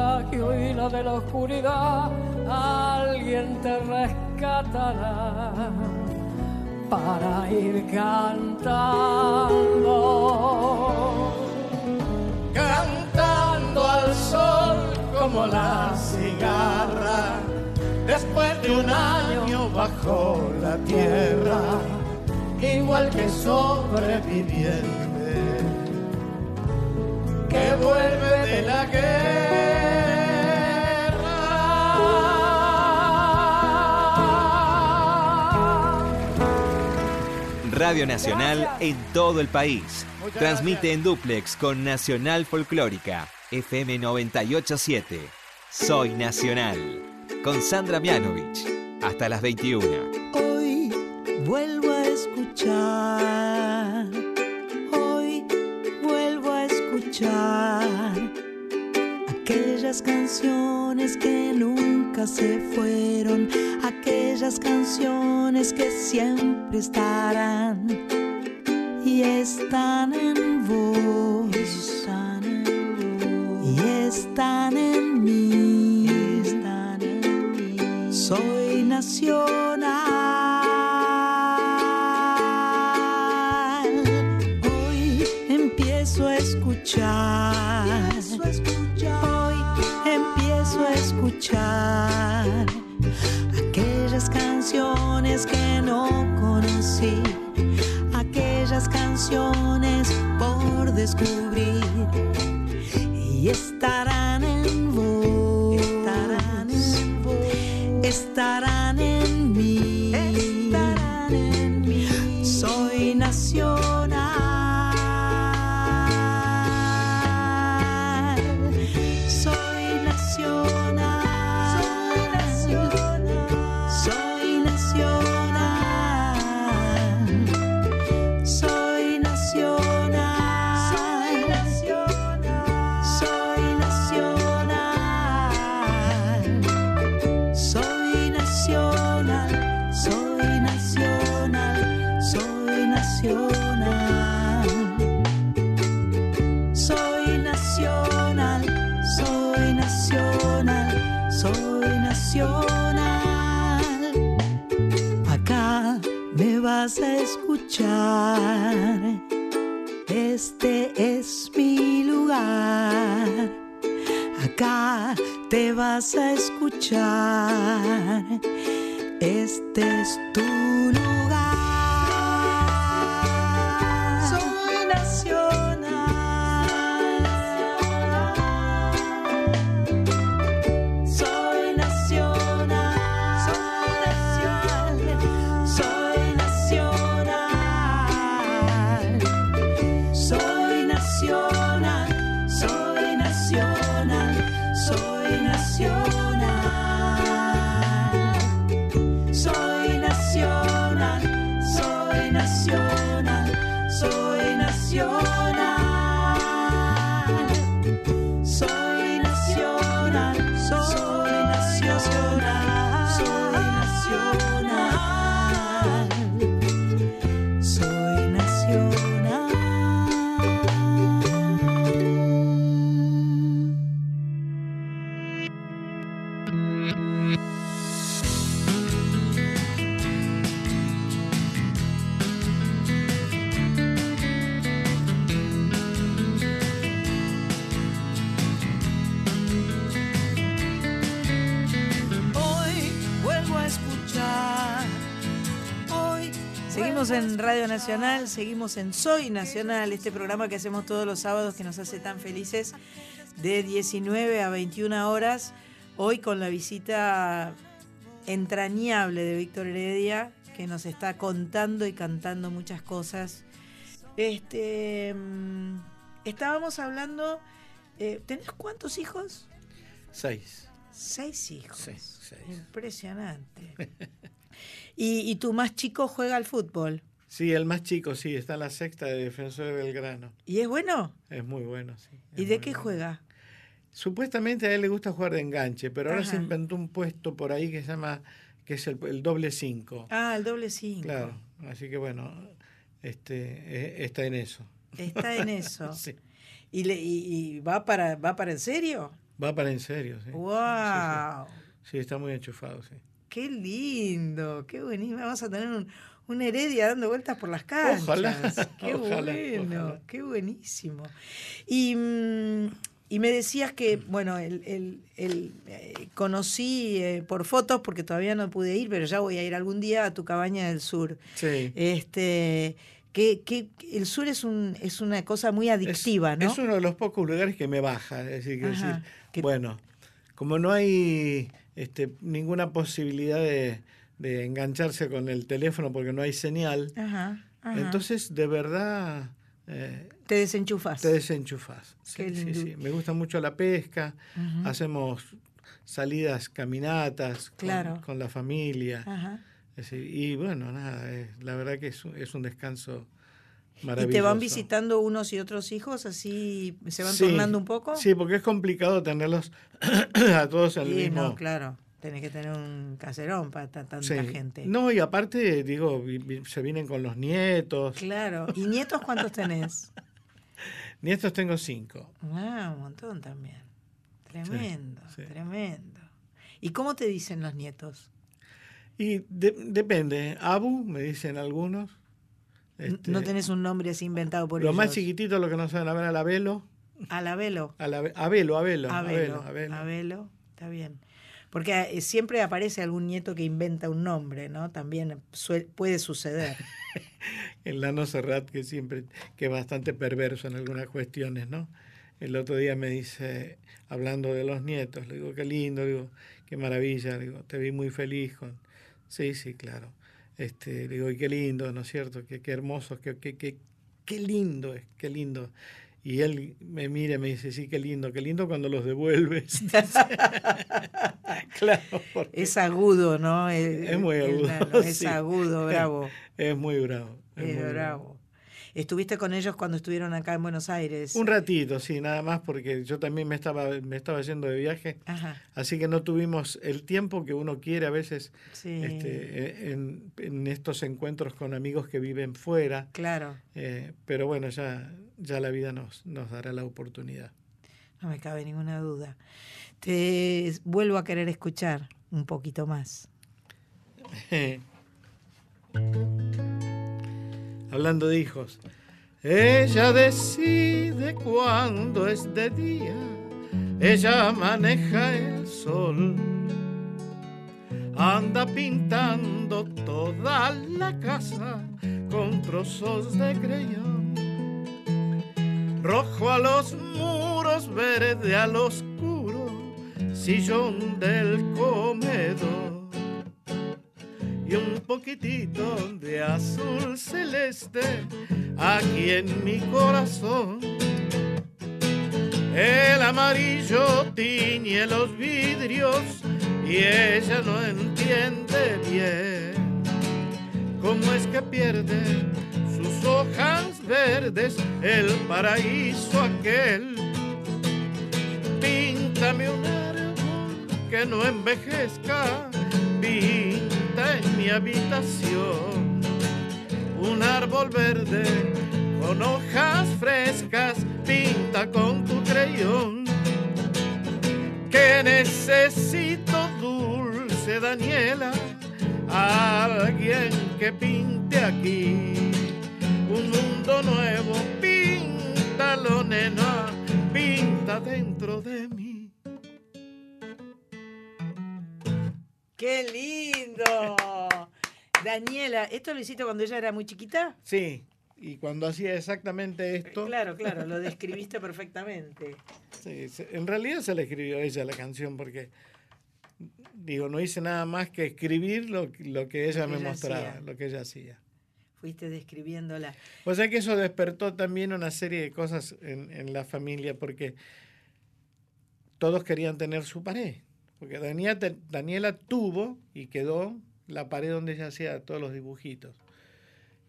Naufragio y la de la oscuridad, alguien te rescatará para ir cantando. cantando al sol como la cigarra, después de un año bajo la tierra, igual que sobreviviente que vuelve de la guerra. Radio Nacional en todo el país. Transmite en duplex con Nacional Folclórica, FM 987. Soy Nacional. Con Sandra Mianovich. Hasta las 21. Hoy vuelvo a escuchar, hoy vuelvo a escuchar aquellas canciones nunca se fueron, aquellas canciones que siempre estarán y están en vos, están en vos, y están en mí, están en mí. Soy nacional. Aquellas canciones que no conocí, aquellas canciones por descubrir y estarán en vos, estarán en vos, estarán Este es mi lugar. Acá te vas a escuchar. Este es tu lugar. En Radio Nacional, seguimos en Soy Nacional, este programa que hacemos todos los sábados que nos hace tan felices, de 19 a 21 horas. Hoy con la visita entrañable de Víctor Heredia, que nos está contando y cantando muchas cosas. Este, mm, estábamos hablando, eh, ¿tenés cuántos hijos? Seis. Seis hijos. Impresionante. ¿Y, tu más chico juega al fútbol? Sí, el más chico, sí, está en la sexta de Defensor de Belgrano. ¿Y es bueno? Es muy bueno, sí. ¿Y de qué juega? Supuestamente a él le gusta jugar de enganche, pero ahora se inventó un puesto por ahí que se llama, que es el, doble cinco. Ah, el doble cinco. Claro, así que bueno, este, e, está en eso. Está en eso. sí. ¿Y, le, y, va, para, va para en serio? Va para en serio, sí. ¡Wow! sí, está muy enchufado, sí. Qué lindo, qué buenísimo. Vamos a tener un, una heredia dando vueltas por las. Ojalá. Qué bueno, qué buenísimo. Y, mm, y, me decías que, bueno, el, el, el eh, conocí eh, por fotos porque todavía no pude ir, pero ya voy a ir algún día a tu cabaña del sur. Sí. Este, que, que, el sur es, un, es una cosa muy adictiva, ¿no? Es uno de los pocos lugares que me baja. Es decir, que bueno, como no hay este, ninguna posibilidad de, engancharse con el teléfono porque no hay señal. Entonces, de verdad... Eh, te desenchufas. Te desenchufas. Sí, sí, sí. Me gusta mucho la pesca. Hacemos salidas, caminatas con, la familia. y bueno, nada, la verdad que es, es un descanso ¿Y te van visitando unos y otros hijos? ¿Así se van tornando un poco? Sí, porque es complicado tenerlos a todos al sí, No, claro. Tenés que tener un caserón para tanta gente. No, y aparte, digo, se vienen con los nietos. Claro. ¿Y nietos cuántos tenés? nietos tengo cinco. Ah, un montón también. Tremendo, tremendo. ¿Y cómo te dicen los nietos? Y depende. Abu, me dicen algunos. Este, no tenés un nombre así inventado por Lo más chiquitito, lo que no saben a ver, Alabelo. Alabelo. Abelo, Abelo, Abelo. Abelo, Abelo, está bien. Porque eh, siempre aparece algún nieto que inventa un nombre, ¿no? También puede suceder. El Lano Serrat, que siempre, que es bastante perverso en algunas cuestiones, ¿no? El otro día me dice, hablando de los nietos, le digo, qué lindo, digo, qué maravilla, digo, te vi muy feliz con... Sí, sí, claro. Este, digo, y qué lindo, ¿no es cierto? Qué, qué hermoso, qué, qué, qué, qué lindo es, qué lindo. Y él me mira y me dice, sí, qué lindo, qué lindo cuando los devuelves. claro. Es agudo, ¿no? es muy agudo. es agudo, bravo. Es muy bravo. Es, bravo. ¿Estuviste con ellos cuando estuvieron acá en Buenos Aires? Un ratito, sí, nada más porque yo también me estaba, me estaba yendo de viaje, así que no tuvimos el tiempo que uno quiere a veces este, en, estos encuentros con amigos que viven fuera. Claro. Eh, pero bueno, ya, ya la vida nos, nos dará la oportunidad. No me cabe ninguna duda. Te vuelvo a querer escuchar un poquito más. hablando de hijos. Ella decide cuándo es de día, ella maneja el sol, anda pintando toda la casa con trozos de creyón, rojo a los muros, verde al oscuro, sillón del comedor y un poquitito de azul celeste aquí en mi corazón. El amarillo tiñe los vidrios y ella no entiende bien cómo es que pierde sus hojas verdes, el paraíso aquel. Píntame un árbol que no envejezca, en mi habitación un árbol verde con hojas frescas, pinta con tu creyón. Que necesito dulce Daniela, alguien que pinte aquí un mundo nuevo, píntalo nena, pinta dentro de mí. ¡Qué lindo! Daniela, ¿esto lo hiciste cuando ella era muy chiquita? Sí, y cuando hacía exactamente esto. Claro, claro, lo describiste perfectamente. Sí, en realidad se le escribió a ella la canción porque, digo, no hice nada más que escribir lo, lo que ella me mostraba, lo que ella hacía. Fuiste describiéndola. O sea que eso despertó también una serie de cosas en, en la familia porque todos querían tener su pared. Porque Daniela, Daniela tuvo y quedó la pared donde ella hacía todos los dibujitos.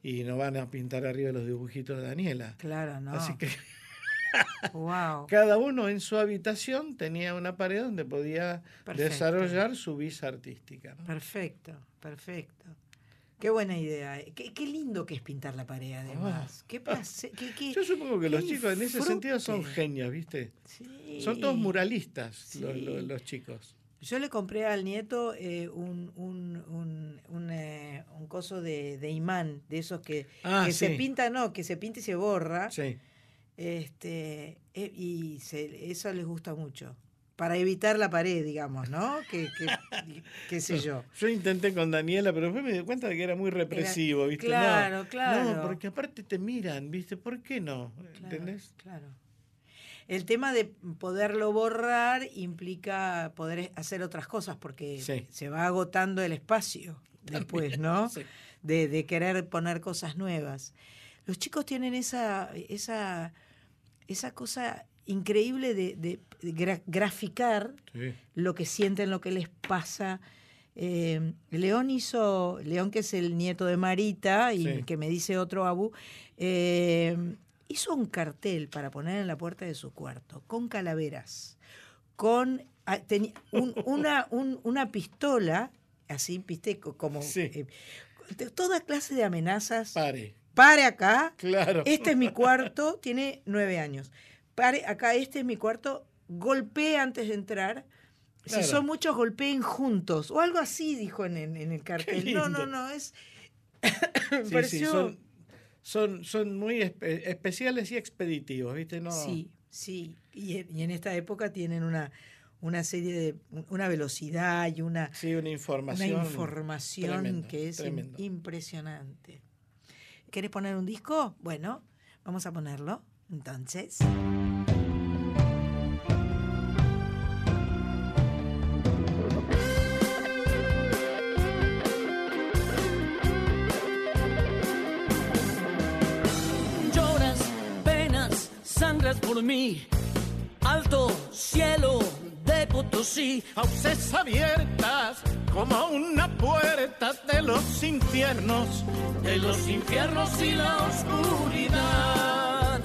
Y no van a pintar arriba los dibujitos de Daniela. Claro, no. Así que wow. cada uno en su habitación tenía una pared donde podía desarrollar su visa artística. Perfecto, perfecto. Qué buena idea. Qué, qué, lindo que es pintar la pared, además. qué, qué, Yo supongo que los chicos en ese sentido son genios, ¿viste? Sí. Son todos muralistas los, los, los chicos. Yo le compré al nieto eh, un, un, un, un, eh, un, coso de, de, imán, de esos que, ah, que sí. se pinta, no, que se pinta y se borra. Sí. Este, eh, y se, eso les gusta mucho. Para evitar la pared, digamos, ¿no? Que, que, qué sé yo. Yo intenté con Daniela, pero después me di cuenta de que era muy represivo, era, ¿viste? Claro, no, claro. No, porque aparte te miran, ¿viste? ¿Por qué no? ¿Entendés? Claro. El tema de poderlo borrar implica poder hacer otras cosas porque sí. se va agotando el espacio después, ¿no? Sí. De, de, querer poner cosas nuevas. Los chicos tienen esa, esa, esa cosa increíble de, de, de gra graficar sí. lo que sienten, lo que les pasa. Eh, León hizo, León que es el nieto de Marita y sí. que me dice otro Abu, eh, hizo un cartel para poner en la puerta de su cuarto con calaveras, con ah, un, una, un, una pistola, así, viste, como sí. eh, toda clase de amenazas. Pare. Pare acá. Claro. Este es mi cuarto, tiene nueve años. Pare acá, este es mi cuarto. Golpee antes de entrar. Claro. Si son muchos, golpeen juntos. O algo así, dijo en, en, en el cartel. No, no, no, es. sí, pareció... sí, son son, son muy espe especiales y expeditivos, ¿viste? No... Sí, sí. Y, y, en esta época tienen una, una serie de. una velocidad y una. Sí, una información. Una información tremendo, que es tremendo. impresionante. ¿Querés poner un disco? Bueno, vamos a ponerlo. Entonces. Por mí. Alto cielo de Potosí. Fauces abiertas como una puerta de los infiernos. De los infiernos y la oscuridad.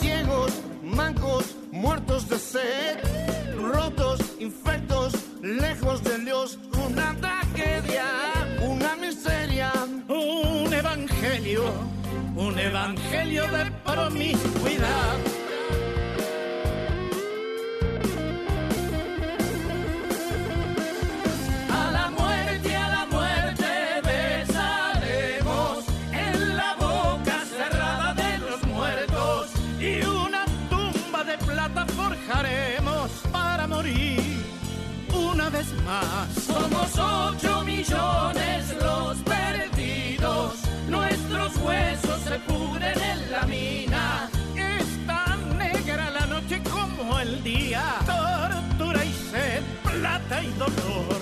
Ciegos, mancos, muertos de sed. Rotos, infectos, lejos de Dios. Una tragedia, un evangelio, un evangelio de promiscuidad. A la muerte, a la muerte besaremos en la boca cerrada de los muertos y una tumba de plata forjaremos para morir una vez más. Somos ocho millones los huesos se en la mina. Es tan negra la noche como el día, tortura y sed, plata y dolor.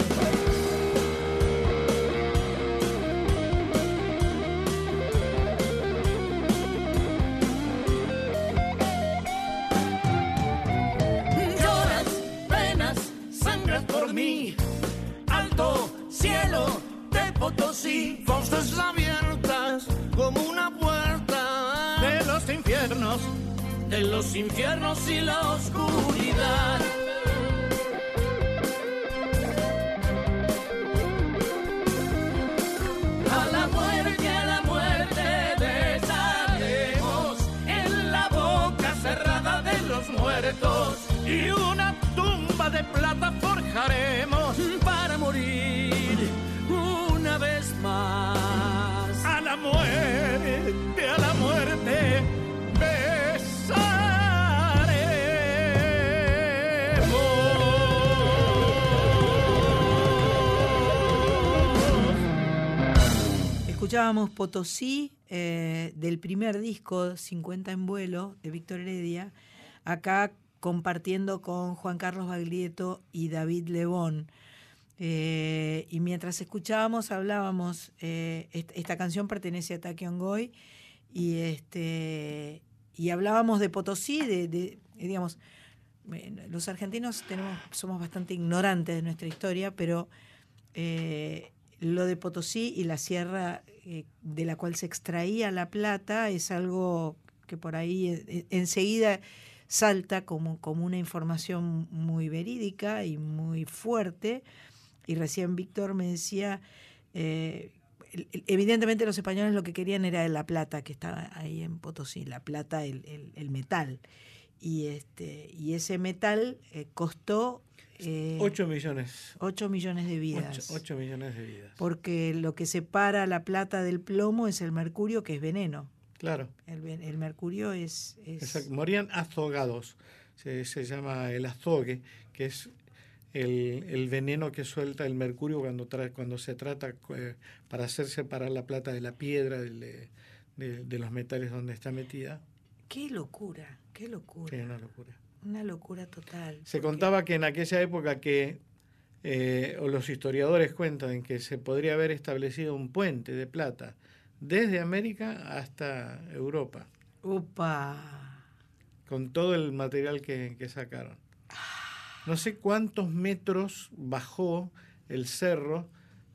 Lloras, penas, sangras por mí. Alto cielo de Potosí, fauces abiertas como una puerta de los infiernos, de los infiernos y la oscuridad. A la muerte, a la muerte besaremos en la boca cerrada de los muertos y una tumba de plata forjaremos Escuchábamos Potosí eh, del primer disco 50 en vuelo de Víctor Heredia, acá compartiendo con Juan Carlos Baglietto y David Lebón. Eh, y mientras escuchábamos, hablábamos, eh, esta, canción pertenece a Taki Ongoy, y, este, y hablábamos de Potosí, de, digamos, los argentinos somos bastante ignorantes de nuestra historia, pero lo de Potosí y la sierra eh, de la cual se extraía la plata es algo que por ahí eh, enseguida salta como, como una información muy verídica y muy fuerte. Y recién Víctor me decía, eh, evidentemente los españoles lo que querían era la plata que estaba ahí en Potosí, la plata, el, el, metal. Y, este, y ese metal eh, costó... Eh, 8 millones. 8 millones de vidas. 8, 8 millones de vidas. Porque lo que separa la plata del plomo es el mercurio, que es veneno. Claro. El, el mercurio es... es... Exacto. Morían azogados. Se, se, llama el azogue, que es el, el, veneno que suelta el mercurio cuando, tra cuando se trata eh, para hacer separar la plata de la piedra, de, de, de, los metales donde está metida. Qué locura, qué locura. Sí, una locura. Una locura total. Se porque... contaba que en aquella época que, eh, o los historiadores cuentan que se podría haber establecido un puente de plata desde América hasta Europa. ¡Upa! Con todo el material que, que sacaron. No sé cuántos metros bajó el cerro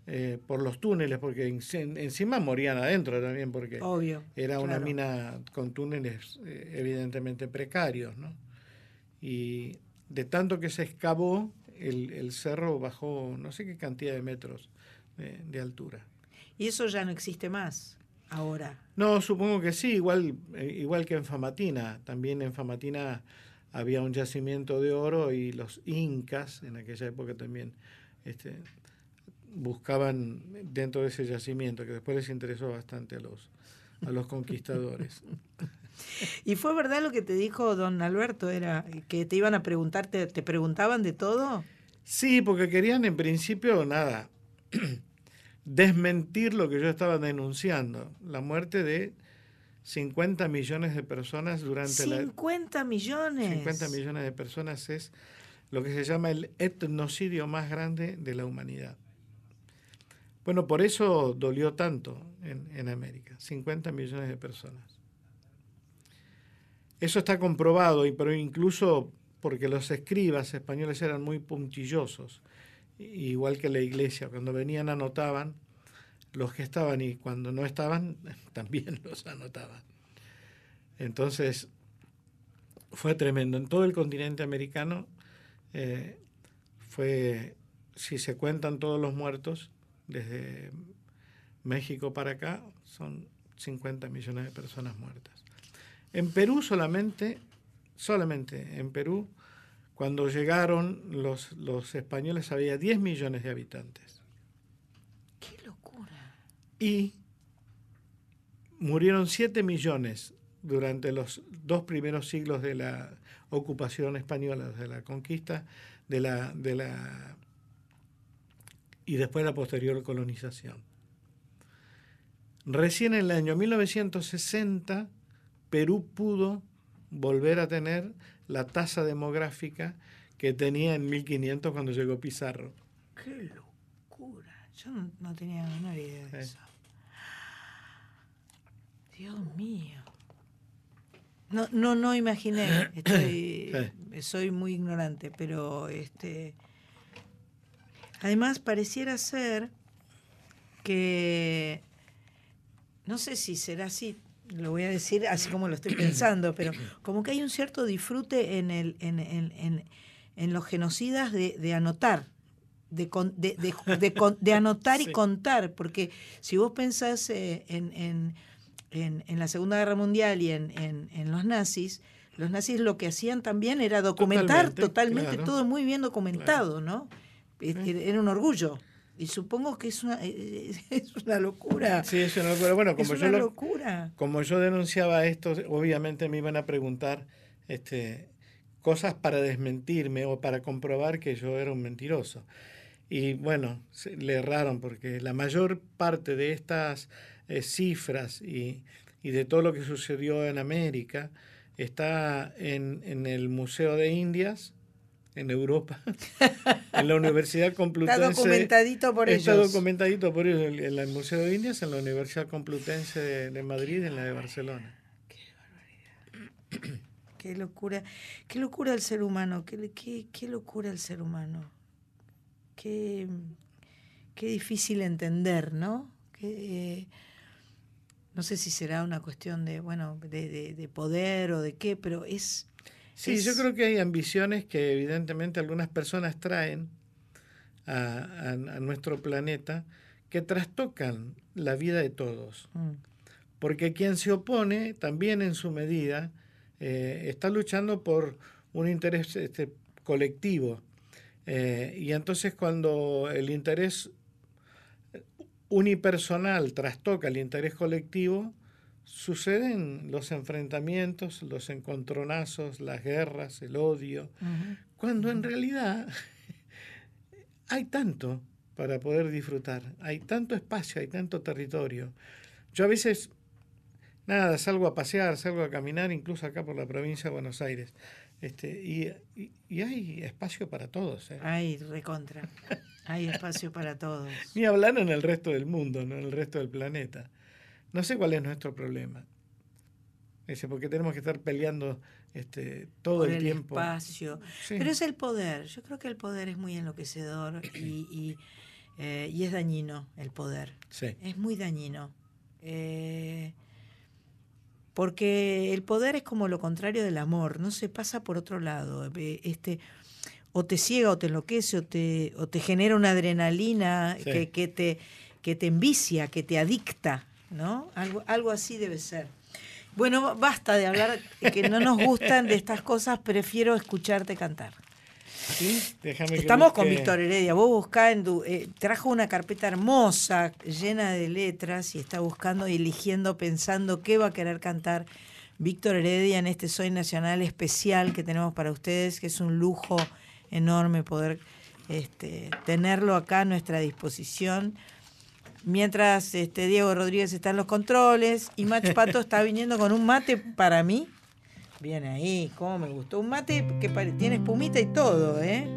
eh, por los túneles, porque en, encima morían adentro también, porque Obvio, era claro. una mina con túneles eh, evidentemente precarios, ¿no? Y de tanto que se excavó, el, el, cerro bajó no sé qué cantidad de metros de, de, altura. Y eso ya no existe más ahora. No, supongo que sí, igual, eh, igual que en Famatina. También en Famatina había un yacimiento de oro y los incas en aquella época también este, buscaban dentro de ese yacimiento, que después les interesó bastante a los, a los conquistadores. ¿Y fue verdad lo que te dijo don Alberto? ¿Era que te iban a preguntar, te, te preguntaban de todo? Sí, porque querían en principio nada, desmentir lo que yo estaba denunciando, la muerte de 50 millones de personas durante 50 la... millones. 50 millones de personas es lo que se llama el etnocidio más grande de la humanidad. Bueno, por eso dolió tanto en, en América, 50 millones de personas. Eso está comprobado, pero incluso porque los escribas españoles eran muy puntillosos, igual que la iglesia, cuando venían anotaban los que estaban y cuando no estaban también los anotaban. Entonces fue tremendo. En todo el continente americano eh, fue, si se cuentan todos los muertos, desde México para acá, son 50 millones de personas muertas. En Perú solamente, solamente en Perú, cuando llegaron los, los españoles había 10 millones de habitantes. ¡Qué locura! Y murieron 7 millones durante los dos primeros siglos de la ocupación española, de la conquista, de la, de la y después la posterior colonización. Recién en el año 1960, Perú pudo volver a tener la tasa demográfica que tenía en 1500 cuando llegó Pizarro. ¡Qué locura! Yo no, no tenía la menor idea de eso. Dios mío. No, no, no imaginé. Estoy, sí. Soy muy ignorante, pero este Además, pareciera ser que, no sé si será así, lo voy a decir así como lo estoy pensando, pero como que hay un cierto disfrute en, el, en, en, en, los genocidas de, anotar. De, de, de, anotar y contar, porque si vos pensás eh, en, en, la Segunda Guerra Mundial y en, los nazis, los nazis lo que hacían también era documentar totalmente, todo muy bien documentado, ¿no? Era un orgullo. Y supongo que es una, es una locura. Sí, es una locura. Bueno, como, yo locura. como yo denunciaba esto, obviamente me iban a preguntar este, cosas para desmentirme o para comprobar que yo era un mentiroso. Y bueno, le erraron porque la mayor parte de estas eh, cifras y, y, de todo lo que sucedió en América está en, en el Museo de Indias en Europa, en la Universidad Complutense. Está documentadito por ellos. Está documentadito por ellos, en el Museo de Indias, en la Universidad Complutense de, Madrid, en la de Barcelona. Qué barbaridad. Qué locura, qué locura el ser humano, qué, qué, qué locura el ser humano. Qué, qué difícil entender, ¿no? no sé si será una cuestión de, bueno, de, de poder o de qué, pero es Sí, yo creo que hay ambiciones que evidentemente algunas personas traen a, nuestro planeta que trastocan la vida de todos. Mm. Porque quien se opone también en su medida eh, está luchando por un interés este, colectivo. Eh, y entonces cuando el interés unipersonal trastoca el interés colectivo, suceden los enfrentamientos, los encontronazos, las guerras, el odio, cuando en realidad hay tanto para poder disfrutar, hay tanto espacio, hay tanto territorio. Yo a veces, nada, salgo a pasear, salgo a caminar, incluso acá por la provincia de Buenos Aires, este, y, hay espacio para todos. ¿eh? Hay recontra, hay espacio para todos. Ni hablar en el resto del mundo, no en el resto del planeta. No sé cuál es nuestro problema. Ese, porque tenemos que estar peleando este, todo el, tiempo. espacio. Pero es el poder. Yo creo que el poder es muy enloquecedor y, eh, y, es dañino el poder. Sí. Es muy dañino. Eh, porque el poder es como lo contrario del amor, no se pasa por otro lado. Eh, este, o te ciega o te enloquece o te, o te genera una adrenalina que, que, te, que te envicia, que te adicta. ¿No? Algo, algo así debe ser. Bueno, basta de hablar que no nos gustan de estas cosas, prefiero escucharte cantar. Estamos con Víctor Heredia. Vos buscá en tu, eh, trajo una carpeta hermosa, llena de letras, y está buscando eligiendo, pensando qué va a querer cantar Víctor Heredia en este Soy Nacional especial que tenemos para ustedes, que es un lujo enorme poder este, tenerlo acá a nuestra disposición mientras este, Diego Rodríguez está en los controles y Mach Pato está viniendo con un mate para mí. Viene ahí, cómo me gustó. Un mate que tiene espumita y todo, ¿eh?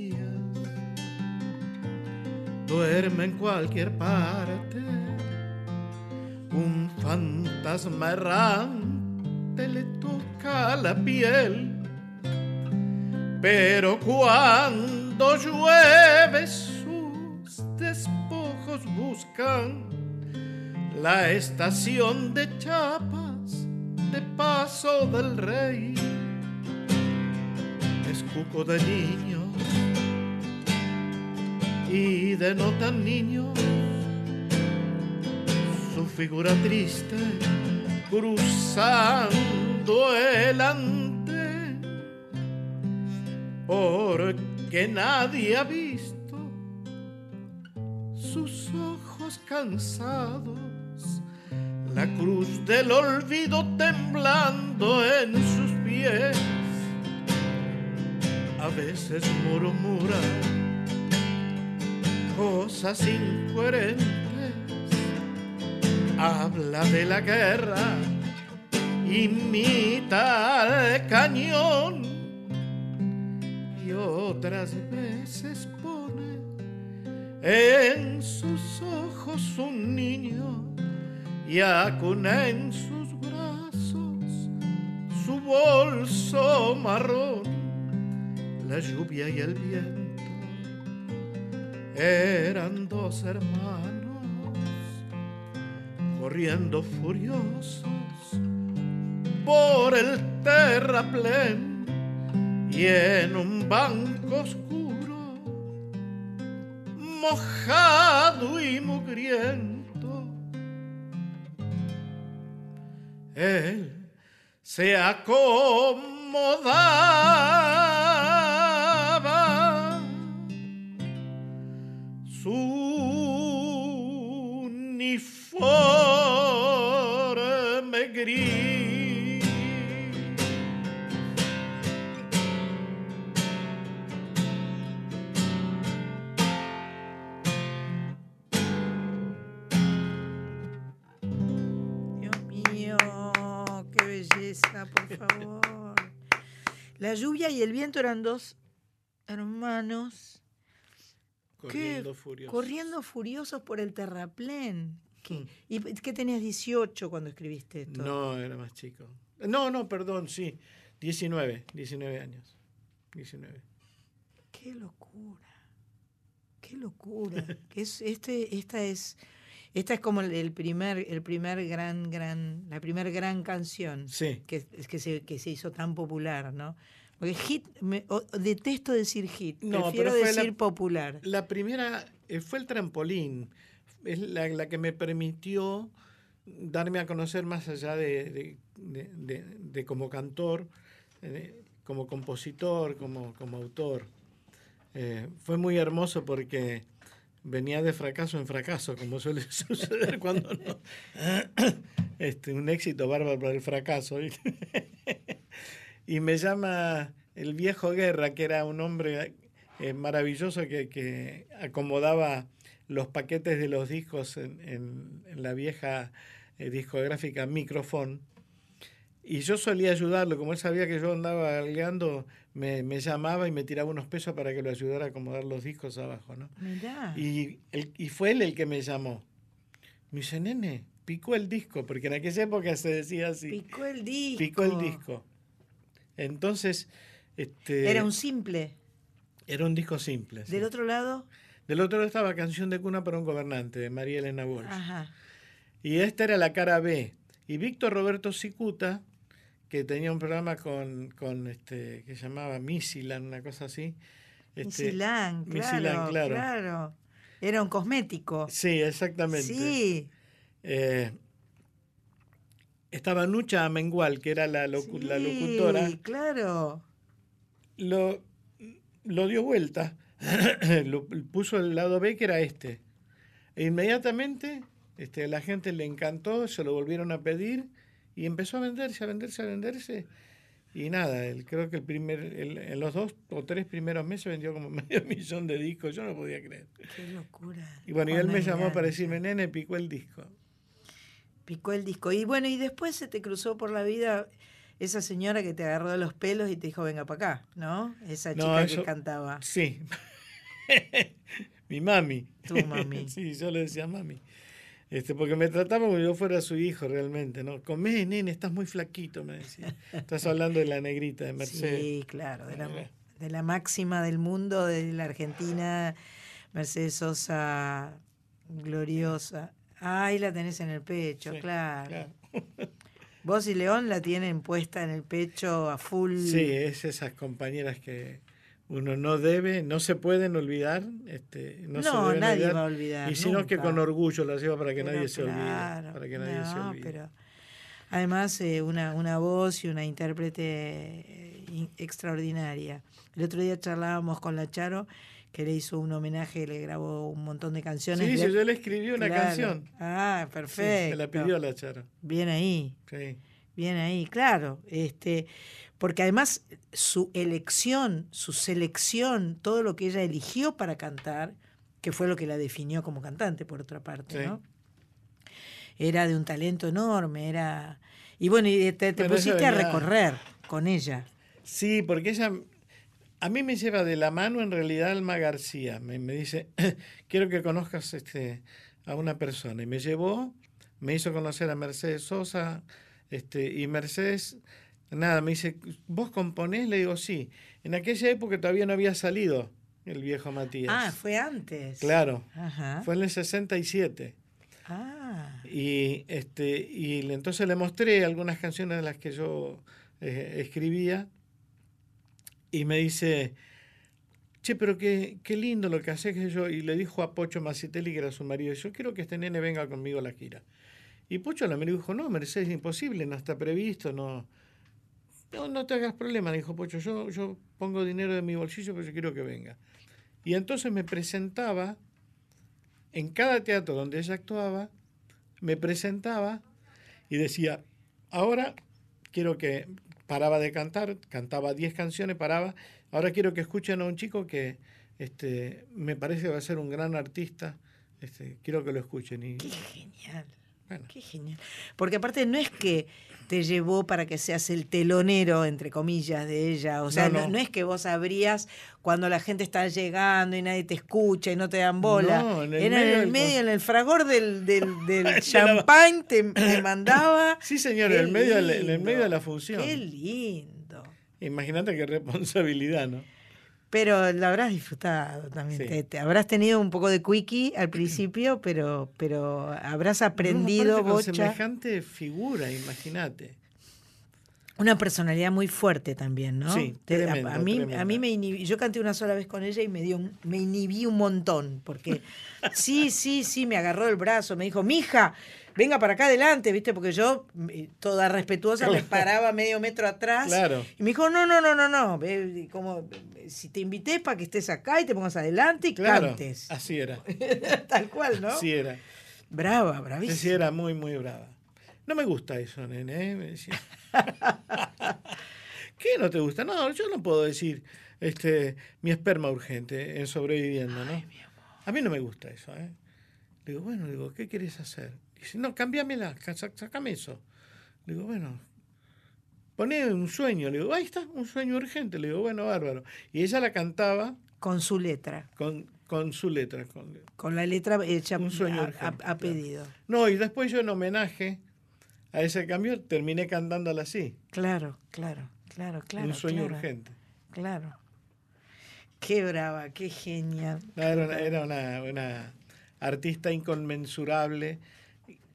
duerme en cualquier parte. Un fantasma errante le toca la piel, pero cuando llueve sus despojos buscan la estación de chapas de paso del rey. Es cuco de niño y de no tan niño su figura triste cruzando el ante porque nadie ha visto sus ojos cansados, la cruz del olvido temblando en sus pies. A veces murmura cosas incoherentes, habla de la guerra, imita al cañón y otras veces pone en sus ojos un niño y acuna en sus brazos su bolso marrón, la lluvia y el viento eran dos hermanos corriendo furiosos por el terraplén y en un banco oscuro, mojado y mugriento, él se acomodaba su uniforme gris. Dios mío, qué belleza, por favor. La lluvia y el viento eran dos hermanos Corriendo furiosos. corriendo furiosos por el terraplén. ¿Qué, Mm. ¿Y qué tenías 18 cuando escribiste esto? No, era más chico. No, no, perdón, sí. 19, 19 años. 19. Qué locura. Qué locura. Es, este, esta es, esta es como el primer, el primer gran, gran, la primer gran canción Sí. que, que, se, que se hizo tan popular, ¿no? Porque hit, me- detesto decir hit, No, prefiero fue la- decir popular. La primera eh, fue el trampolín. Es la, la que me permitió darme a conocer más allá de, de- de- de- de como cantor, eh, como compositor, como, como autor. Eh, fue muy hermoso porque venía de fracaso en fracaso, como suele suceder cuando no. Este, un éxito bárbaro para el fracaso. y me llama el viejo Guerra, que era un hombre eh, maravilloso que, que acomodaba los paquetes de los discos en, en- en la vieja eh, discográfica Microfón. Y yo solía ayudarlo, como él sabía que yo andaba galgueando, me, me llamaba y me tiraba unos pesos para que lo ayudara a acomodar los discos abajo, ¿no? Mirá. Y, el- y fue él el que me llamó. Me dice, nene, picó el disco, porque en aquella época se decía así. Picó el disco. Picó el disco. Entonces, este, Era un simple. era un disco simple. sí. Del otro lado, Del otro lado estaba Canción de cuna para un gobernante, de María Elena Walsh. ajá. Y esta era la cara B. Y Víctor Roberto Cicuta, que tenía un programa con, con este, que se llamaba Misilan, una cosa así. este, Misilán, claro, Misilán, claro. claro. Era un cosmético. Sí, exactamente. Sí. Eh, estaba Nucha Amengual, que era la, locu- la locutora. Sí, claro. lo, lo dio vuelta, lo puso el lado B que era este. E inmediatamente este, la gente le encantó, se lo volvieron a pedir y empezó a venderse, a venderse, a venderse. Y nada, el- creo que el primer, el- en los dos o tres primeros meses vendió como medio millón de discos, yo no podía creer. Qué locura. Y bueno, y él me llamó para decirme, nene, picó el disco. Picó el disco. Y bueno, y después se te cruzó por la vida esa señora que te agarró de los pelos y te dijo, venga para acá, ¿no? Esa No, chica eso- que cantaba. Sí. Mi mami. Tu mami. sí, yo le decía mami. Este, porque me trataba como si yo fuera su hijo realmente, ¿no? Comé, nene, estás muy flaquito, me decía. Estás hablando de la negrita de Mercedes. Sí, claro, de la, de la máxima del mundo, de la Argentina, Mercedes Sosa, gloriosa. Ahí la tenés en el pecho, Sí, claro. claro. Vos y León la tienen puesta en el pecho a full. Sí, es esas compañeras que uno no debe, no se pueden olvidar. Este, no, se No, deben nadie olvidar, va a olvidar, Y sino que con orgullo las lleva para que Pero nadie se olvide. claro, Para que nadie se no, olvide. pero además eh, una, una voz y una intérprete eh, extraordinaria. El otro día charlábamos con la Charo que le hizo un homenaje, le grabó un montón de canciones. Sí, de- yo le escribí una Claro. canción. Ah, Sí, perfecto. me la pidió la Charo. Bien ahí, Sí. bien ahí, claro. Este, porque además su elección, su selección, todo lo que ella eligió para cantar, que fue lo que la definió como cantante, por otra parte, Sí. ¿no? Era de un talento enorme, era... Y bueno, y te, pusiste a recorrer con ella. Sí, porque ella a mí me lleva de la mano en realidad Alma García. Me, me dice, quiero que conozcas este, a una persona. Y me llevó, me hizo conocer a Mercedes Sosa, este, y Mercedes, nada, me dice, ¿vos componés? Le digo, sí. En aquella época todavía no había salido el viejo Matías. Ah, fue antes. Claro, Ajá. fue en el 67. Ah, Y, este, y entonces le mostré algunas canciones de las que yo eh, escribía y me dice, che, pero qué, qué lindo lo que haces yo. Y le dijo a Pocho Macitelli, que era su marido, yo quiero que este nene venga conmigo a la gira. Y Pocho la miró dijo, no, Mercedes, imposible, no está previsto, no. No, no te hagas problema, dijo Pocho, yo, yo pongo dinero de mi bolsillo, pero yo quiero que venga. Y entonces me presentaba en cada teatro donde ella actuaba, me presentaba y decía, ahora quiero que paraba de cantar, cantaba 10 canciones, paraba, ahora quiero que escuchen a un chico que este, me parece que va a ser un gran artista, este, quiero que lo escuchen. Y, qué genial. Bueno, Qué genial. Porque aparte no es que te llevó para que seas el telonero, entre comillas, de ella. O sea, No, no, no. no es que vos abrías cuando la gente está llegando y nadie te escucha y no te dan bola. No, en el Era medio en el medio, en el fragor del, del, del champán, te, te mandaba. sí, señor, en el, medio en el medio de la función. Qué lindo. Imagínate qué responsabilidad, ¿no? Pero lo habrás disfrutado también. Sí. Te, te habrás tenido un poco de quickie al principio, pero, pero habrás aprendido, No, aparte con bocha. semejante figura, imagínate. Una personalidad muy fuerte también, ¿no? Sí, Te- a- tremendo, a, mí, a mí me inhibí, yo canté una sola vez con ella y me dio un- me inhibí un montón, porque sí, sí, sí, me agarró el brazo, me dijo, mija, venga para acá adelante, ¿viste? Porque yo, toda respetuosa, me paraba medio metro atrás. Claro. Y me dijo, no, no, no, no, no, como, si te invité para que estés acá y te pongas adelante y Claro, cantes. así era. Tal cual, ¿no? Así era. Brava, Sí, sí, bravísima. era muy, muy brava. No me gusta eso, nene. ¿eh? Me decía. ¿Qué no te gusta? No, yo no puedo decir este, mi esperma urgente en sobreviviendo, ¿no? A mí no me gusta eso, ¿eh? Digo, bueno, digo, ¿qué quieres hacer? Dice, no, cámbiamela, ca- sa- sacame eso. Le digo, bueno, poné un sueño. Le digo, ahí está, un sueño urgente. Le digo, bueno, bárbaro. Y ella la cantaba Con su letra, con, con su letra. con- con la letra hecha Un sueño a- a- urgente, a, claro. pedido. No, y después yo en homenaje a ese cambio terminé cantándola así. Claro, claro, claro, claro. un sueño claro, urgente. Claro. Qué brava, qué genial. No, Era, una, era una- una artista inconmensurable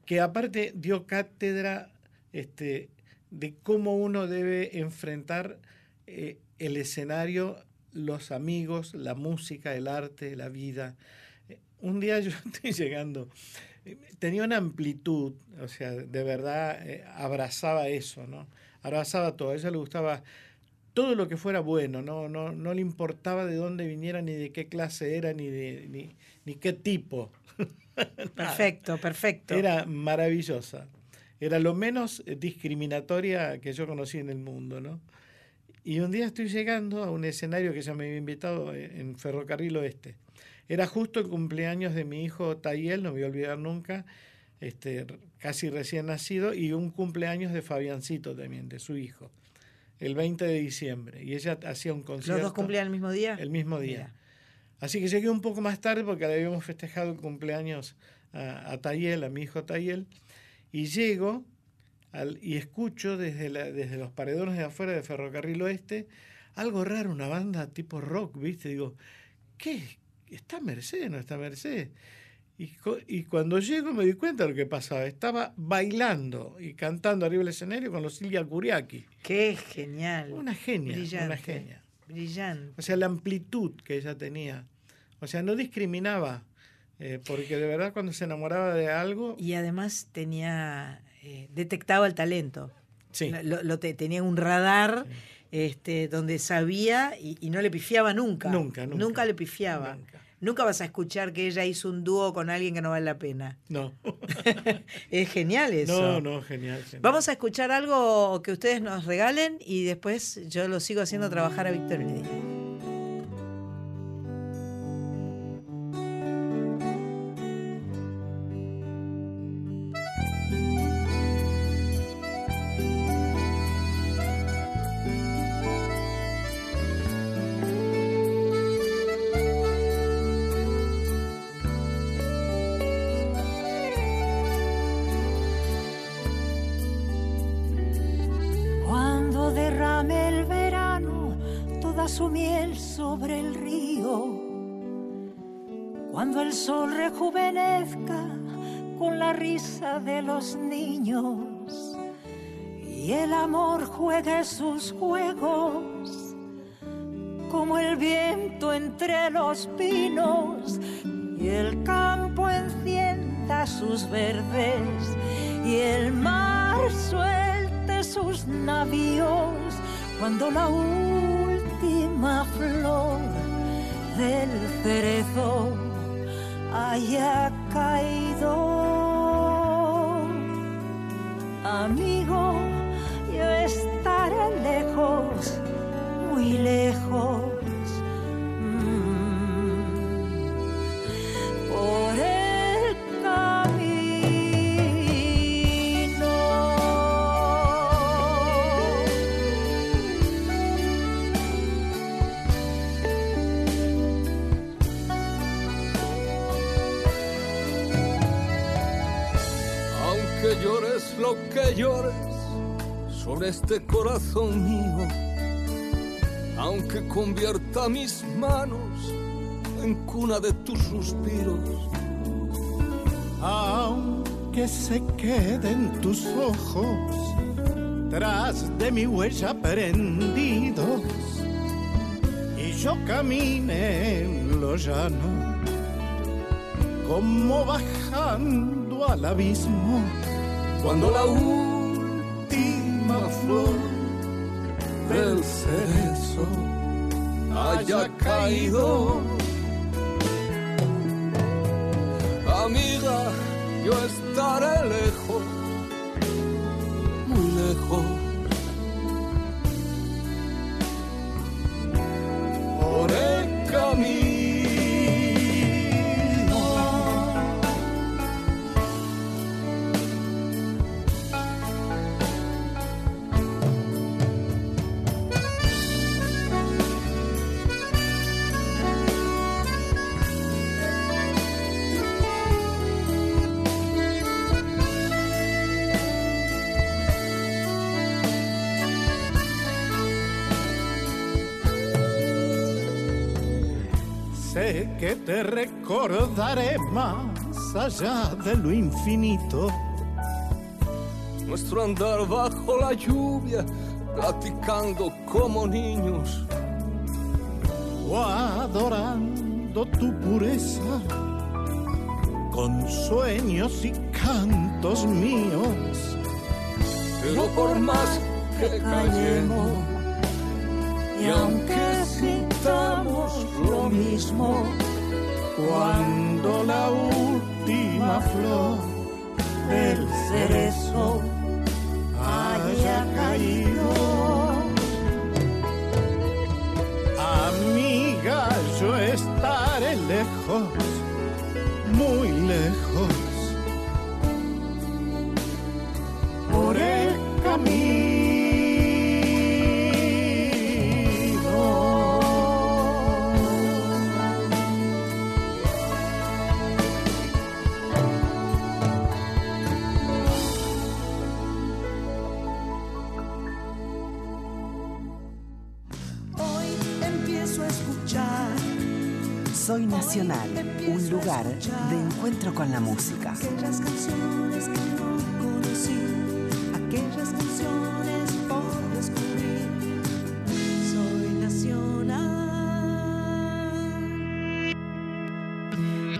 que aparte dio cátedra este, de cómo uno debe enfrentar eh, el escenario, los amigos, la música, el arte, la vida. Eh, Un día yo estoy llegando, eh, tenía una amplitud, o sea, de verdad eh, abrazaba eso, ¿no? Abrazaba todo, a ella le gustaba todo lo que fuera bueno, no, no, no le importaba de dónde viniera, ni de qué clase era, ni de ni, ni qué tipo. Perfecto, perfecto. Era maravillosa. Era lo menos eh, discriminatoria que yo conocí en el mundo, ¿no? Y un día estoy llegando a un escenario que ya me había invitado eh, en Ferrocarril Oeste. Era justo el cumpleaños de mi hijo Tayel, no me voy a olvidar nunca, este, casi recién nacido, y un cumpleaños de Fabiancito también, de su hijo, el 20 de diciembre. Y ella hacía un concierto. ¿Los dos cumplían el mismo día? El mismo día. Mira. Así que llegué un poco más tarde porque le habíamos festejado el cumpleaños a, a Tayel, a mi hijo Tayel, y llego al- y escucho desde, la- desde los paredones de afuera de Ferrocarril Oeste algo raro, una banda tipo rock, ¿viste? Digo, ¿qué? ¿Está Mercedes? ¿No está Mercedes? Y cuando llego me di cuenta de lo que pasaba. Estaba bailando y cantando arriba del escenario con los Silvia Curiaki. Qué genial. Una genia, Brillante. una genia. Brillante. O sea, la amplitud que ella tenía. O sea, no discriminaba, eh, porque de verdad cuando se enamoraba de algo, Y además tenía, eh, detectaba el talento. sí, Lo, lo te- tenía un radar este, donde sabía y, no le pifiaba nunca. Nunca, nunca. Nunca le pifiaba. Nunca. Vas a escuchar que ella hizo un dúo con alguien que no vale la pena. No. es genial eso. No, no, genial, Vamos a escuchar algo que ustedes nos regalen y después yo lo sigo haciendo trabajar a Víctor. Rejuvenezca con la risa de los niños y el amor juegue sus juegos como el viento entre los pinos y el campo encienda sus verdes y el mar suelte sus navíos cuando la última flor del cerezo haya caído. Amigo, yo estaré lejos, muy lejos sobre este corazón mío, aunque convierta mis manos en cuna de tus suspiros. Aunque se queden tus ojos tras de mi huella prendidos y yo camine en lo llano como bajando al abismo cuando la última flor del cerezo haya caído. Amiga, yo estaré lejos, que te recordaré más allá de lo infinito. Nuestro andar bajo la lluvia, platicando como niños. O adorando tu pureza, con sueños y cantos míos. Pero por más que callemos, y aunque sintamos lo mismo, cuando la última flor del cerezo haya caído. Lugar de encuentro con la música. Aquellas canciones que no conocí, aquellas canciones por descubrir. Soy Nacional.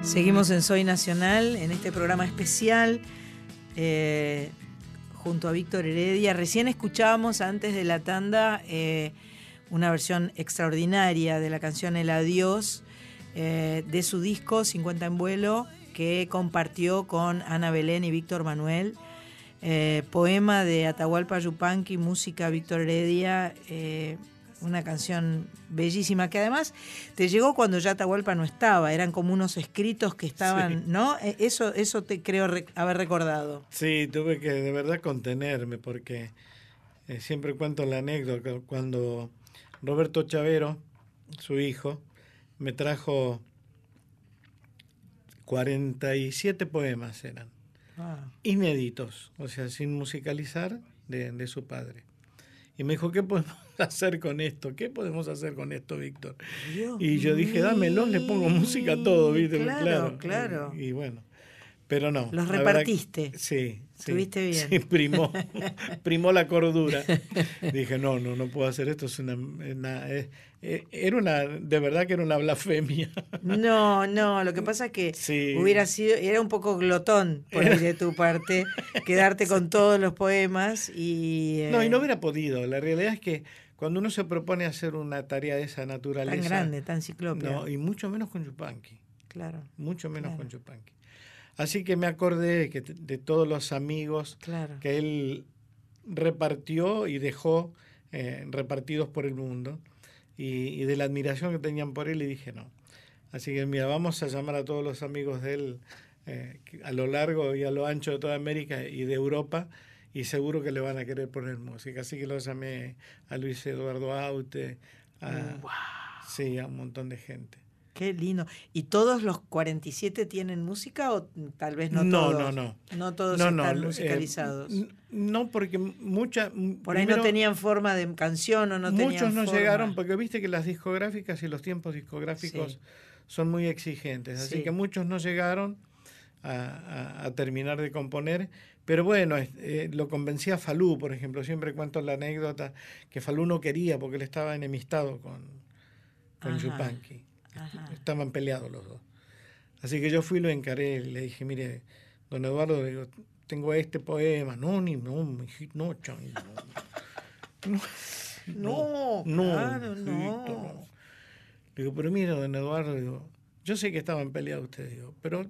Seguimos en Soy Nacional, en este programa especial. Eh, junto a Víctor Heredia. Recién escuchábamos antes de la tanda eh, una versión extraordinaria de la canción El Adiós eh, de su disco 50 en vuelo que compartió con Ana Belén y Víctor Manuel. Eh, poema de Atahualpa Yupanqui, música Víctor Heredia, eh, una canción bellísima que además te llegó cuando ya Atahualpa no estaba, eran como unos escritos que estaban, Sí. ¿no? Eh, Eso, eso te creo re- haber recordado. Sí, tuve que de verdad contenerme porque eh, siempre cuento la anécdota cuando Roberto Chavero, su hijo, me trajo 47 poemas eran Ah, inéditos, o sea, sin musicalizar de, de su padre. Y me dijo, ¿qué podemos hacer con esto? ¿Qué podemos hacer con esto, Víctor? Y yo dije, dámelos, le pongo música a todo, ¿viste? Claro, claro. Y, y bueno, pero no. Los repartiste. que- sí, sí. Estuviste bien. Sí, primó, primó la cordura. Dije, no, no, no puedo hacer esto. Es una, una- eh, era una, de verdad que era una blasfemia. No, no, lo que pasa es que Sí. hubiera sido, era un poco glotón por ahí de tu parte, quedarte con todos los poemas y... eh, No, y no hubiera podido. La realidad es que cuando uno se propone hacer una tarea de esa naturaleza. Tan grande, tan ciclópea. No, y mucho menos con Yupanqui. Claro. Mucho menos Claro. con Yupanqui. Así que me acordé de, que, de todos los amigos Claro. que él repartió y dejó eh, repartidos por el mundo y, y de la admiración que tenían por él y dije no. Así que mira, vamos a llamar a todos los amigos de él eh, a lo largo y a lo ancho de toda América y de Europa y seguro que le van a querer poner música. Así que lo llamé a Luis Eduardo Aute, a, sí, a un montón de gente. Qué lindo. ¿Y todos los 47 tienen música o tal vez no, No, todos? no, no. No todos No, no, están eh, musicalizados. no, porque muchas... Por ahí no tenían forma de canción o no tenían Muchos no forma. llegaron porque viste que las discográficas y los tiempos discográficos Sí. son muy exigentes, así Sí. que muchos no llegaron a, a- a terminar de componer, pero bueno, eh, lo convencía Falú, por ejemplo, siempre cuento la anécdota que Falú no quería porque él estaba enemistado con, con. Yupanqui, Ajá. estaban peleados los dos. Así que yo fui y lo encaré, le dije, mire, don Eduardo, digo, tengo este poema, no, ni, no, no, chango, no. No, No, claro, hijito, no. no. Digo, pero mira, don Eduardo, digo, yo sé que estaban peleados ustedes, digo, pero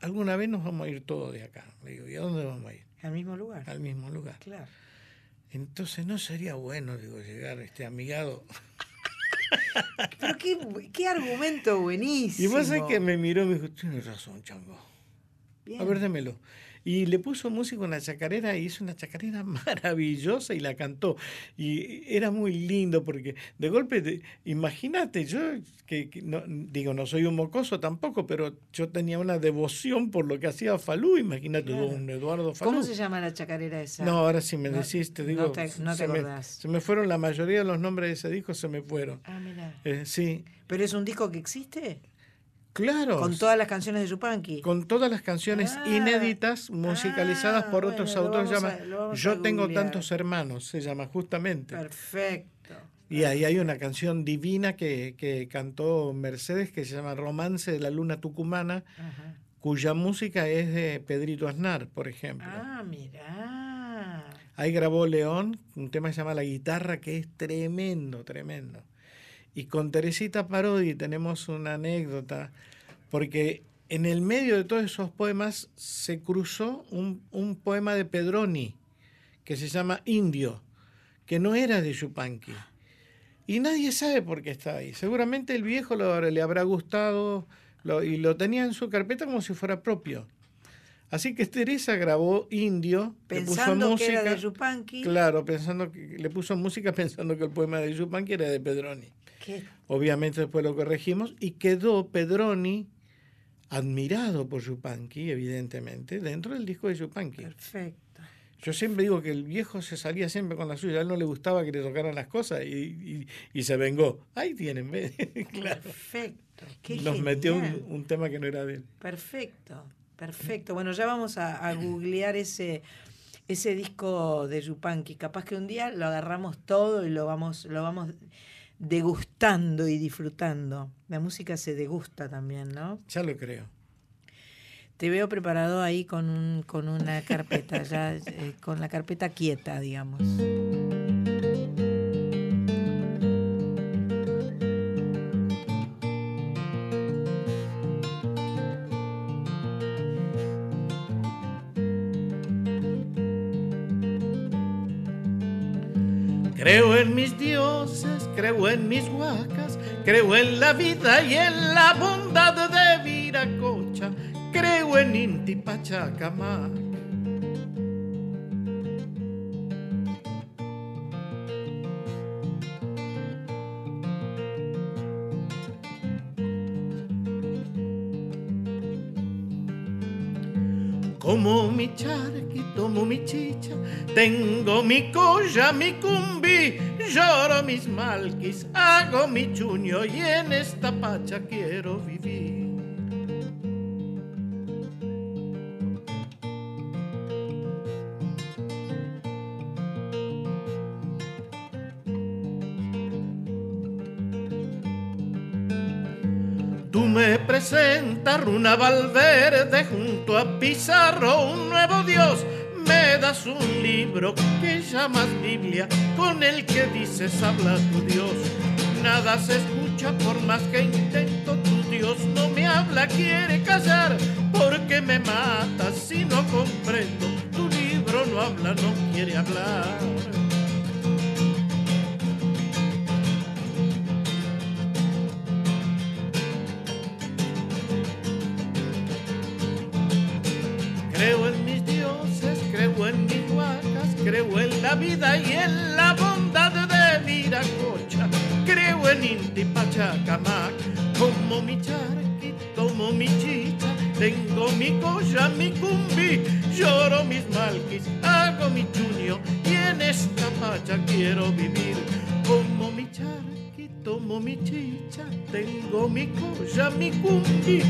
alguna vez nos vamos a ir todos de acá. Le digo, ¿y a dónde vamos a ir? Al mismo lugar. Al mismo lugar. Claro. Entonces no sería bueno, digo, llegar este amigado. Pero qué, qué argumento Y buenísimo. vos sabés que me miró y me dijo, tienes razón, chango. Bien. A ver, démelo. Y le puso música una chacarera y hizo una chacarera maravillosa y la cantó. Y era muy lindo porque de golpe, te- imagínate, yo que, que no, digo, no soy un mocoso tampoco, pero yo tenía una devoción por lo que hacía Falú. Imagínate, Claro. don Eduardo Falú. ¿Cómo se llama la chacarera esa? No, ahora sí me No- decís, te no digo. te- no te se, me, acordás. se me fueron la mayoría de los nombres de ese disco, se me fueron. Ah, mira. Eh, sí, ¿Pero es un disco que existe? Claro. Con todas las canciones de Yupanqui. con todas las canciones Ah, inéditas musicalizadas por ah, otros bueno, lo autores. llama a Yo tengo googlear. tantos hermanos, se llama justamente. Perfecto. Y ahí hay una canción divina que, que cantó Mercedes que se llama Romance de la Luna Tucumana, Ajá. cuya música es de Pedrito Aznar, por ejemplo. Ah, mirá. Ahí grabó León un tema que se llama La Guitarra, que es tremendo, tremendo. Y con Teresita Parodi tenemos una anécdota, porque en el medio de todos esos poemas se cruzó un, un poema de Pedroni, que se llama Indio, que no era de Yupanqui. Y nadie sabe por qué está ahí. Seguramente el viejo lo- le habrá gustado lo- y lo tenía en su carpeta como si fuera propio. Así que Teresa grabó Indio, le puso Pensando que era música- de Yupanqui. Claro, pensando que le puso música pensando que el poema de Yupanqui era de Pedroni. ¿Qué? Obviamente después lo corregimos y quedó Pedroni admirado por Yupanqui, evidentemente, dentro del disco de Yupanqui. Perfecto. Yo siempre digo que el viejo se salía siempre con la suya, a él no le gustaba que le tocaran las cosas y, y- y se vengó. Ahí tienen, ¿ves? claro. Perfecto. Qué Nos metió un tema que no era de él. Perfecto, perfecto. Bueno, ya vamos a, a googlear ese, ese disco de Yupanqui. Capaz que un día lo agarramos todo y lo vamos, lo vamos degustando y disfrutando. La música se degusta también, ¿no? Ya lo creo. Te veo preparado ahí con, un, con una carpeta, ya eh, con la carpeta quieta, digamos. Creo en mis creo en mis huacas, creo en la vida y en la bondad de Viracocha, creo en Inti Pachacamac. Como mi charqui, tomo mi chicha, tengo mi colla, mi cumbi, lloro mis malquis, hago mi chuño y en esta pacha quiero vivir. Tú me presentas Runa Valverde junto a Pizarro, un nuevo Dios. Me das un libro que llamas Biblia, con el que dices habla tu Dios. Nada se escucha por más que intento, tu Dios no me habla, quiere callar, porque me mata si no comprendo. Tu libro no habla, no quiere hablar. Vida y en la bondad de Viracocha. Creo en Inti Pachacamac, como mi charqui, tomo mi chicha, tengo mi colla, mi cumbi, lloro mis malquis, hago mi chuño y en esta pacha quiero vivir. Como mi charqui, tomo mi chicha, tengo mi colla, mi cumbi,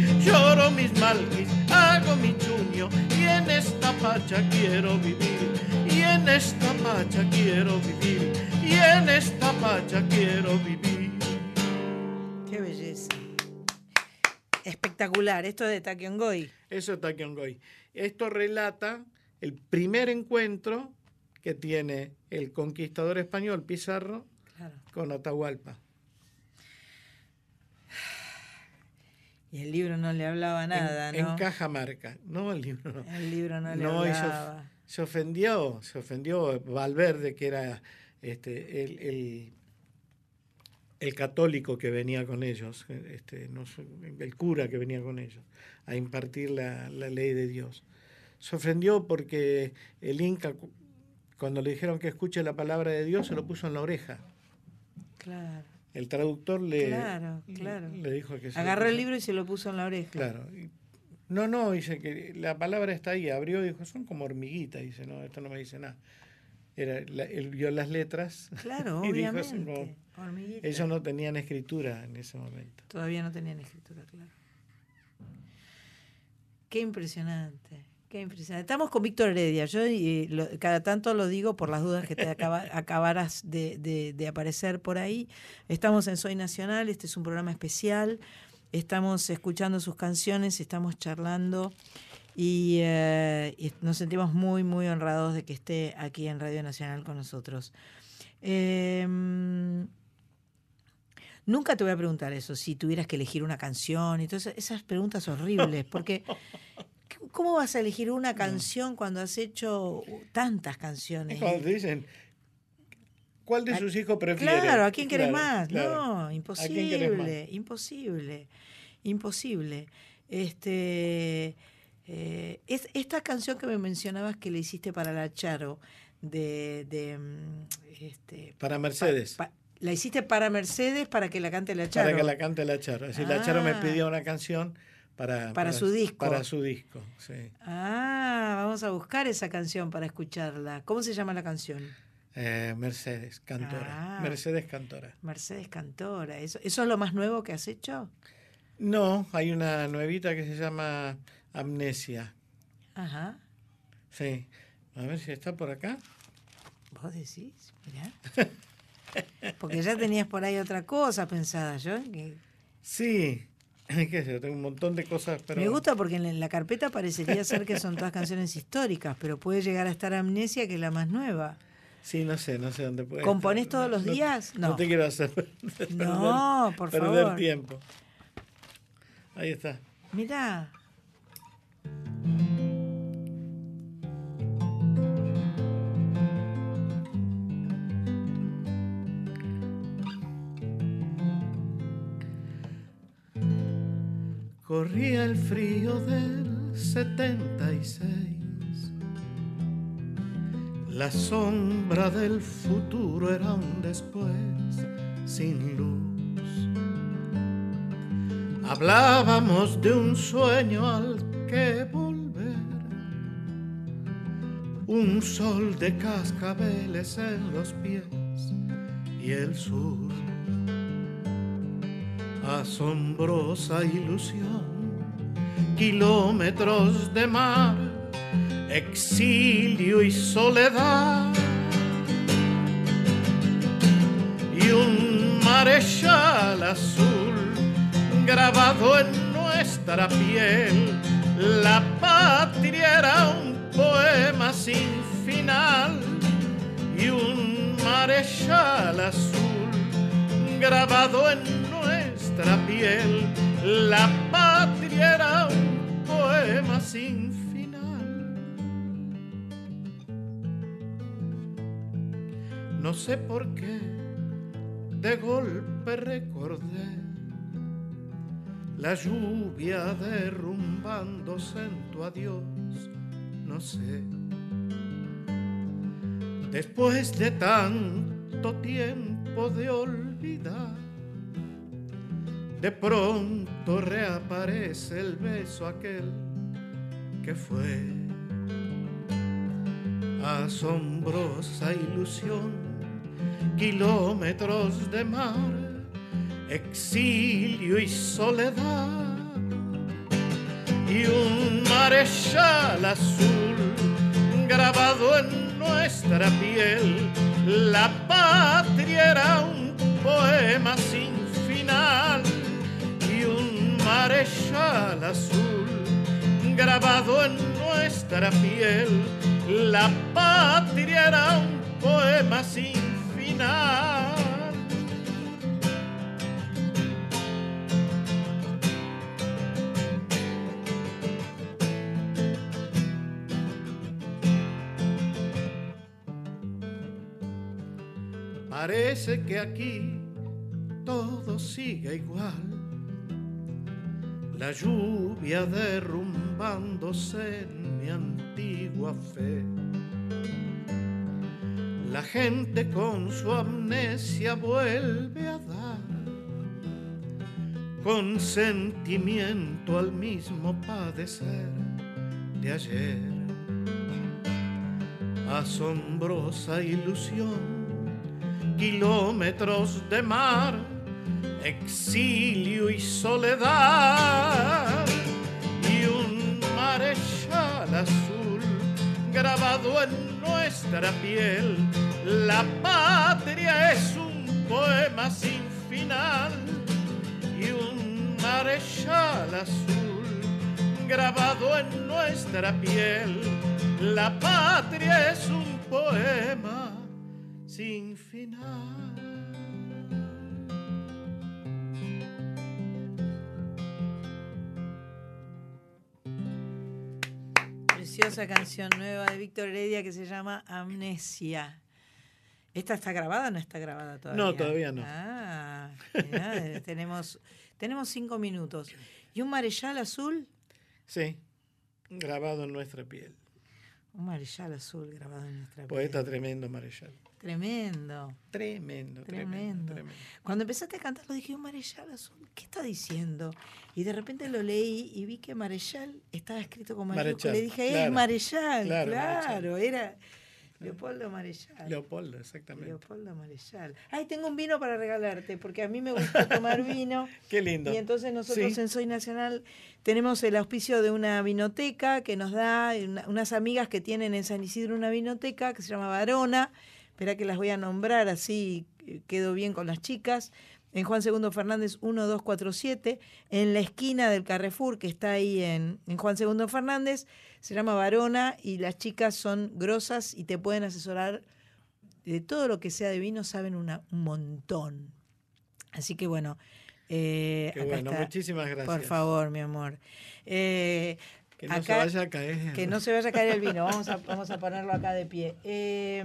Esto de Taquiongoy. Eso es Taquiongoy. Esto relata el primer encuentro que tiene el conquistador español Pizarro Claro. con Atahualpa. Y el libro no le hablaba nada, en, ¿no? en Cajamarca. No, el libro no. El libro no le No, y se, hablaba. se ofendió, se ofendió Valverde, que era este, el, el- el católico que venía con ellos, este, no el cura que venía con ellos, a impartir la, la ley de Dios. Se ofendió porque el Inca, cu- cuando le dijeron que escuche la palabra de Dios, se lo puso en la oreja. Claro, El traductor le, claro, claro. le dijo que se Agarró el libro y se lo puso en la oreja. Claro. No, no, dice que la palabra está ahí. Abrió y dijo, son como hormiguitas. Dice, no, esto no me dice nada. Era, la- él vio las letras. Claro, y obviamente. Hormiguita. ellos no tenían escritura en ese momento. Todavía no tenían escritura, claro. Qué impresionante, qué impresionante. Estamos con Víctor Heredia. Yo eh, lo- cada tanto lo digo por las dudas que te acaba- acabaras de, de- de aparecer por ahí. Estamos en Soy Nacional, este es un programa especial. Estamos escuchando sus canciones, estamos charlando y, eh, y nos sentimos muy, muy honrados de que esté aquí en Radio Nacional con nosotros. Em, Nunca te voy a preguntar eso, si tuvieras que elegir una canción y todas esas- preguntas horribles, porque ¿cómo vas a elegir una canción cuando has hecho tantas Es canciones? cuando te dicen, ¿cuál de sus hijos prefiere? Claro, ¿a quién querés Claro, más? claro. No, ¿A quién imposible, más? imposible, imposible. Este, eh, es, esta canción que me mencionabas que le hiciste para la Charo, de, de, mm, este, Para Mercedes. pa- la hiciste para Mercedes para que la cante la Charo. para que la cante la Charo. Así la Charo me Ah. pidió una canción para, Para su disco. Para su disco, sí. Ah, vamos a buscar esa canción para escucharla. ¿Cómo se llama la canción? Eh, Mercedes, cantora. Ah. Mercedes, cantora. Mercedes Cantora. ¿Eso, ¿Eso es lo más nuevo que has hecho? No, hay una nuevita que se llama Amnesia. Ajá. Sí. A ver si está por acá. ¿Vos decís? Mirá. Porque ya tenías por ahí otra cosa pensada, yo. que- Sí. ¿Qué sé yo? Tengo un montón de cosas, pero... Me gusta porque en la carpeta parecería ser que son todas canciones históricas, pero puede llegar a estar Amnesia, que es la más nueva. Sí, no sé, no sé dónde puede ¿Componés estar. todos los días? No. No te quiero hacer No, perder- por perder favor. tiempo. Ahí está. Mirá. Corría el frío del 76. La sombra del futuro era un después sin luz. Hablábamos de un sueño al que volver. Un sol de cascabeles en los pies y el sur asombrosa ilusión, kilómetros de mar, exilio y soledad, y un marechal azul grabado en nuestra piel. La patria era un poema sin final y un marechal azul grabado en nuestra piel. La patria era un poema sin final. No sé por qué de golpe recordé la lluvia derrumbándose en tu adiós. No sé. Después de tanto tiempo de olvidar, de pronto reaparece el beso aquel que fue. Asombrosa ilusión, kilómetros de mar, exilio y soledad, y un marechal azul grabado en nuestra piel. La patria era un poema sin final marechal azul grabado en nuestra piel. La patria era un poema sin final. Parece que aquí todo sigue igual. La lluvia derrumbándose en mi antigua fe. La gente con su amnesia vuelve a dar consentimiento al mismo padecer de ayer. Asombrosa ilusión kilómetros de mar, exilio y soledad, y un marechal azul grabado en nuestra piel. La patria es un poema sin final, y un marechal azul grabado en nuestra piel. La patria es un poema sin final. Preciosa canción nueva de Víctor Heredia que se llama Amnesia. ¿Esta está grabada o no está grabada todavía? No, todavía no. Ah, mirá, eh, tenemos, tenemos cinco minutos. ¿Y un marechal azul? Sí, grabado en nuestra piel. Un marechal azul grabado en nuestra Poeta piel. tremendo marechal. Tremendo. Tremendo, tremendo, Tremendo. tremendo. Cuando empezaste a cantarlo dije, un marechal azul, ¿qué está diciendo? Y de repente lo leí y vi que marechal estaba escrito mayúscula. Marechal, Le dije, es claro. marechal, claro, Claro, Marechal. era Leopoldo Marechal. Leopoldo, exactamente. Leopoldo Marechal. Ay, tengo un vino para regalarte, porque a mí me gusta tomar vino. Qué lindo. Y entonces nosotros Sí. en Soy Nacional tenemos el auspicio de una vinoteca que nos da una- unas amigas que tienen en San Isidro una vinoteca que se llama Varona. Espera que las voy a nombrar así eh, quedo bien con las chicas. en Juan Segundo Fernández 1247, en la esquina del Carrefour, que está ahí en, en Juan Segundo Fernández. Se llama Varona y las chicas son grosas y te pueden asesorar de todo lo que sea de vino, saben una, un montón. Así que bueno. eh, Qué bueno, está. muchísimas gracias. Por favor, mi amor. Eh, Que no se vaya a caer. que no se vaya a caer el vino. Vamos a, vamos a ponerlo acá de pie. Eh,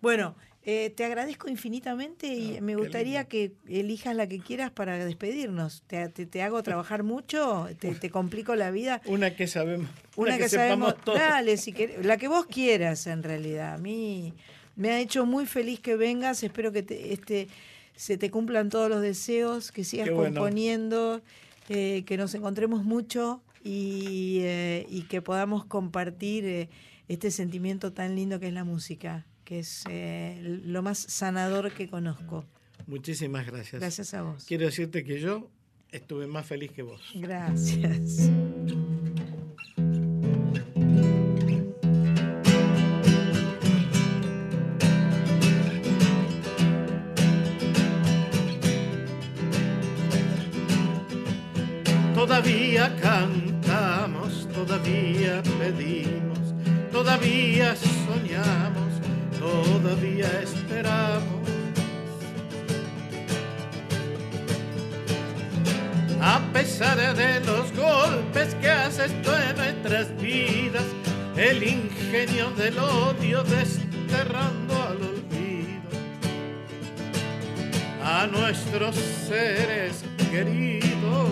bueno, eh, te agradezco infinitamente y me gustaría que elijas la que quieras para despedirnos. ¿Te, te- te hago trabajar mucho? ¿Te, te complico la vida? Una que sabemos. Una que, sabemos. todos. Dale, si querés, la que vos quieras, en realidad. A mí me ha hecho muy feliz que vengas. Espero que te, este, se te cumplan todos los deseos, que sigas bueno. componiendo, eh, que nos encontremos mucho y, eh, y que podamos compartir eh, este sentimiento tan lindo que es la música, que es eh, lo más sanador que conozco. Muchísimas gracias. Gracias a vos. Quiero decirte que yo estuve más feliz que vos. Gracias. Todavía cantamos, todavía pedimos, todavía soñamos, todavía esperamos. A pesar de los golpes que hace esto en nuestras vidas, el ingenio del odio desterrando al olvido a nuestros seres queridos.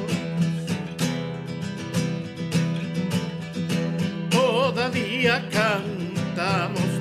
Todavía cantamos,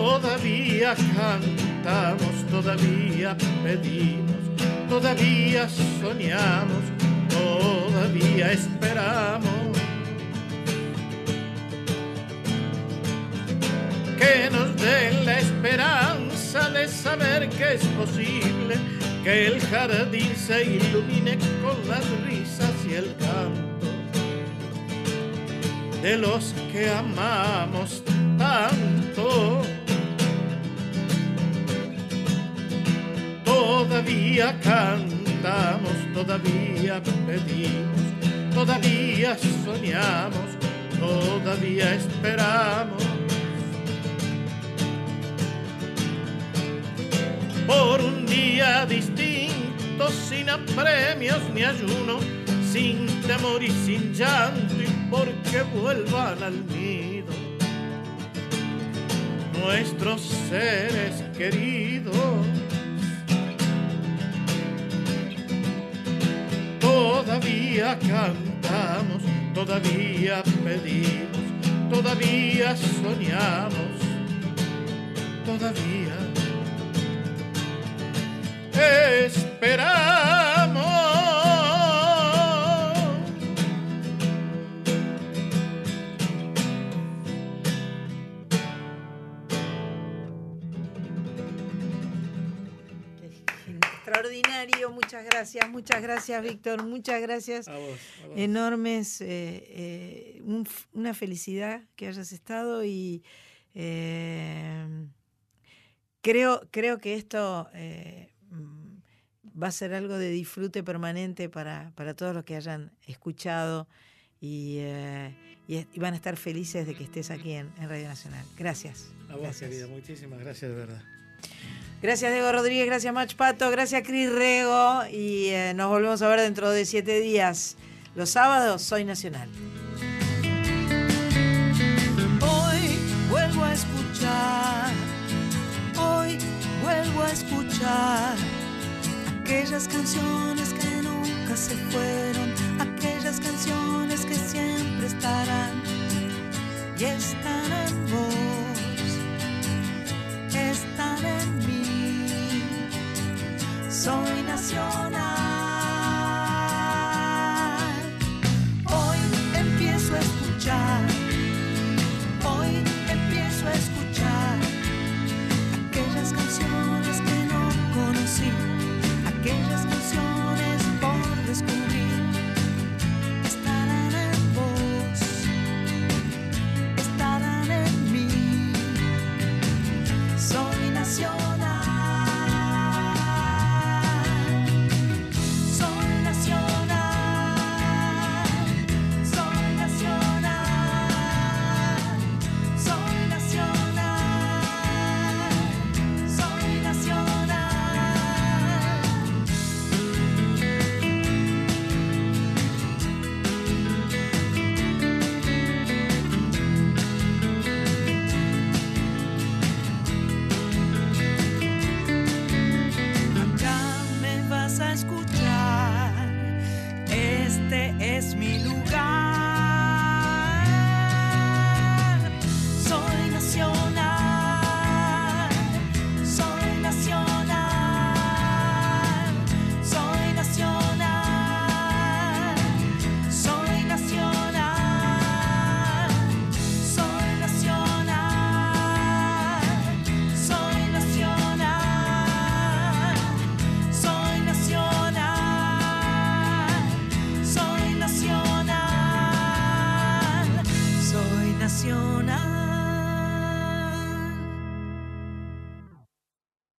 Todavía cantamos, todavía pedimos, todavía soñamos, todavía esperamos. Que nos den la esperanza de saber que es posible que el jardín se ilumine con las risas y el canto de los que amamos tanto. Todavía cantamos, todavía pedimos, todavía soñamos, todavía esperamos. Por un día distinto, sin apremios ni ayuno, sin temor y sin llanto, y porque vuelvan al nido nuestros seres queridos. Todavía cantamos, todavía pedimos, todavía soñamos, todavía esperamos. Muchas gracias, muchas gracias Víctor, muchas gracias. A vos, a vos. Enormes, eh, eh, un una felicidad que hayas estado y eh, creo, creo que esto eh, va a ser algo de disfrute permanente para, para todos los que hayan escuchado y, eh, y es- y van a estar felices de que estés aquí en, en Radio Nacional. Gracias. A vos, Gracias. querida, muchísimas gracias de verdad. Gracias Diego Rodríguez, gracias Mach Pato, gracias Cris Rego y eh, nos volvemos a ver dentro de siete días. Los sábados soy Nacional. Hoy vuelvo a escuchar, hoy vuelvo a escuchar aquellas canciones que nunca se fueron, aquellas canciones que siempre estarán y están en vos, están en mí. Soy nacional. Hoy empiezo a escuchar. Hoy empiezo a escuchar aquellas canciones que no conocí, aquellas canciones por descubrir.